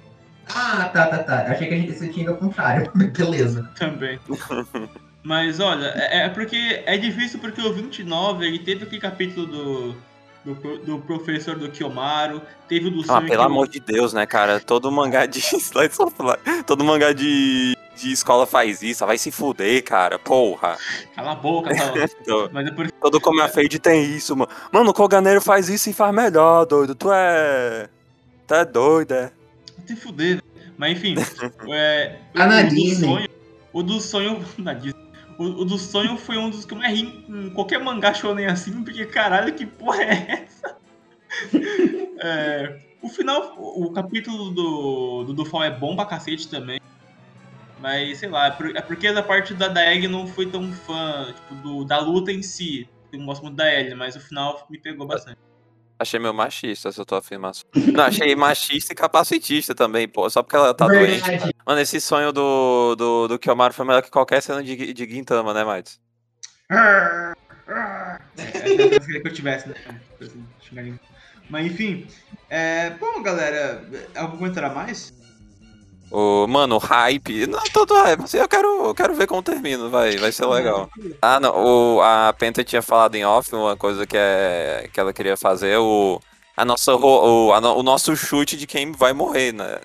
Ah, tá, tá, tá. Achei que a gente tinha ido ao contrário. Beleza. Também. Mas olha, é, é porque é difícil porque o 29 ele teve aquele capítulo do, do, do professor do Kiyomaru, teve o do Ah, pelo que- amor de Deus, né, cara? Todo mangá de todo mangá de, de escola faz isso, vai se fuder, cara, porra. Cala a boca, tá? Todo- Mas é por Todo Come a Fade tem isso, mano. Mano, o Koganeiro faz isso e faz melhor, doido. Tu é... Tu é doido, é? te fuder, velho. Mas enfim, é, o do sonho, o do sonho, na. O, o do sonho foi um dos que eu mais ri em qualquer mangá shonen assim, porque caralho, que porra é essa? É, o final, o, o capítulo do, do Dufal é bom pra cacete também. Mas, sei lá, é, é porque da parte da, da Egg não fui tão fã, tipo, do, da luta em si. Eu não gosto muito da Ellie, mas o final me pegou bastante. Achei meio machista essa tua afirmação. Não, achei machista e capacitista também, pô. Só porque ela tá doente. Verdade. Mano, esse sonho do, do, do Kiyomaru foi melhor que qualquer cena de, de Gintama, né, Mads? É, eu queria que eu tivesse, né? Mas enfim. É, bom, galera, algum comentário a mais? O, mano, o hype. Não, todo hype. Assim, eu quero, eu quero ver como termina, vai, vai ser legal. Ah, não. O, a Penta tinha falado em off uma coisa que, é, que ela queria fazer, o, a nossa, o, a o nosso chute de quem vai morrer, né?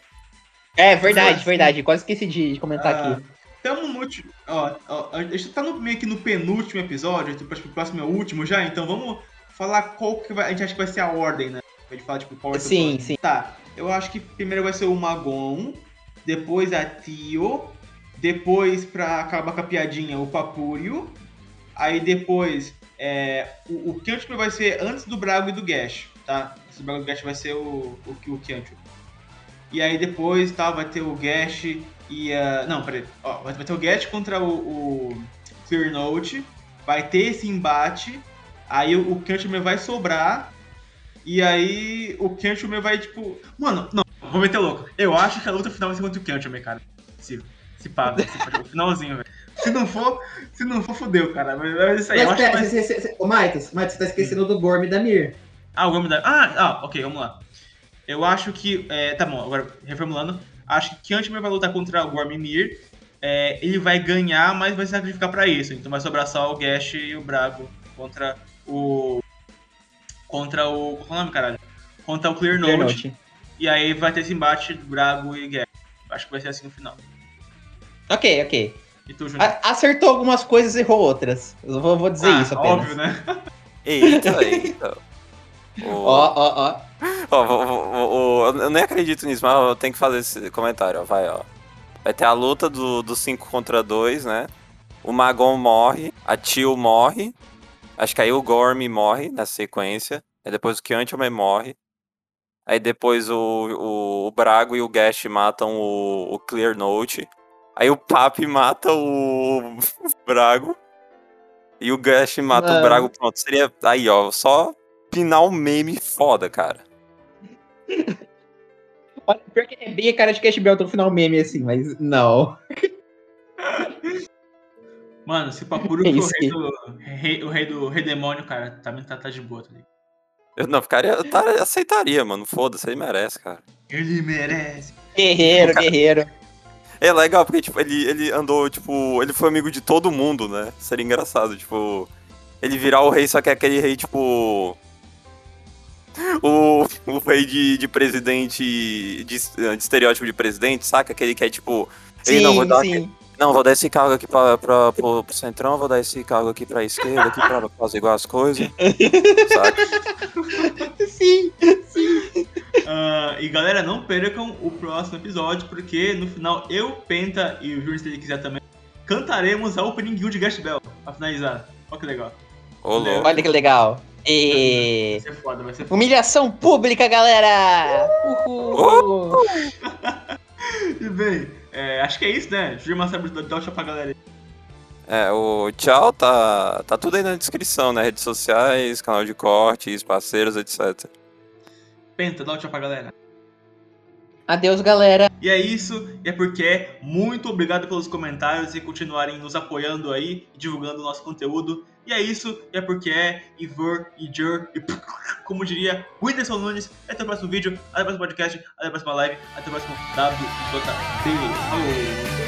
É, verdade, verdade. Quase esqueci de, de comentar Ah, aqui. Tamo no último. Ó, ó, a gente tá no, meio que no penúltimo episódio, tipo, acho que o próximo é o último já, então vamos falar qual que vai, a gente acha que vai ser a ordem, né? A gente fala, tipo, qual o Sim, sim. Tá, eu acho que primeiro vai ser o Magon, depois a Tio, depois pra acabar com a piadinha, o Papúrio, aí depois é, o, o Kyantio vai ser antes do Brago e do Gash, tá? Do Brago e do Gash vai ser o, o, o Kyantio. E aí depois tá, vai ter o Gash e a. Não, peraí. Ó, vai ter o Gash contra o, o Clear Note. Vai ter esse embate. Aí o, o Kyantio vai sobrar. E aí o Kyantio vai, tipo. Mano, não, vou meter louco. Eu acho que a luta final vai ser contra o Kyantio, cara. Se, se pá, velho, se pá, o finalzinho, velho. Se não for, se não for, fudeu, cara. Mas é isso aí. Eu Mas acho que pera, vai... cê- cê- cê- ô Maitos, Maitos, você tá esquecendo do Gorm e da Mir. Ah, o Gorm da. Ah, ah, ok, vamos lá. Eu acho que. é, tá bom, agora reformulando. Acho que Kyantman vai lutar contra o Gorm Mir. É, ele vai ganhar, mas vai se sacrificar pra isso. Então vai sobrar só o Gash e o Brago contra o. Contra o. Qual é o nome, caralho? Contra o Clear Note. E aí vai ter esse embate Brago e Gash. Acho que vai ser assim no final. Ok, ok. E tu, Júnior? Acertou algumas coisas e errou outras. Eu vou, vou dizer Ah, isso apenas. Óbvio, né? Eita, eita. Ó, ó, ó. Ó, eu nem acredito nisso, mas eu tenho que fazer esse comentário, ó. Vai, ó. Vai ter a luta do 5 contra 2, né? O Magon morre, a Tio morre. Acho que aí o Gorm morre nessa sequência. Aí depois o Kyantman morre. Aí depois o, o, o Brago e o Gash matam o, o Clear Note. Aí o Papi mata o Brago. E o Gash mata o Mano. Brago. Pronto, seria aí, ó. Só final meme foda, cara. Olha, Pior que é bem a cara de Cash Bell no final meme assim, mas não. Mano, se Papuro É for o rei do, rei, o rei do rei demônio, cara, também tá, tá de boa, tá ligado? Eu não ficaria. Eu tá- aceitaria, mano. Foda-se, ele merece, cara. Ele merece. Guerreiro, Cara- guerreiro. É legal, porque, tipo, ele, ele andou, tipo, ele foi amigo de todo mundo, né? Seria engraçado, tipo. Ele virar o rei, só que é aquele rei, tipo. O, o rei de, de presidente. De, de estereótipo de presidente, saca? Aquele que é tipo. Sim, não, vou dar, sim. Não, vou dar esse cargo aqui pra, pra, pro, pro centrão, vou dar esse cargo aqui pra esquerda, aqui pra fazer igual as coisas. saca? Sim, sim. Ah, e galera, não percam o próximo episódio, porque no final eu, Penta e o Júnior, se ele quiser também, cantaremos a Opening Guild de Gash Bell pra finalizar. Olha que legal. Ô, louco. Olha que legal. E... Vai ser foda, vai ser foda. Humilhação pública, galera! Uhul! E bem, é, acho que é isso, né? Júnior Massabro, dá um tchau pra galera aí. É, o tchau tá, tá tudo aí na descrição, né? Redes sociais, canal de cortes, parceiros, etc. Penta, dá um tchau pra galera. Adeus, galera. E é isso, e é porque muito obrigado pelos comentários e continuarem nos apoiando aí, divulgando o nosso conteúdo. E é isso, e é porque é Ivor, Ijur, e como diria Whindersson Nunes. Até o próximo vídeo, até o próximo podcast, até o próximo live, até o próximo WJD. Falou!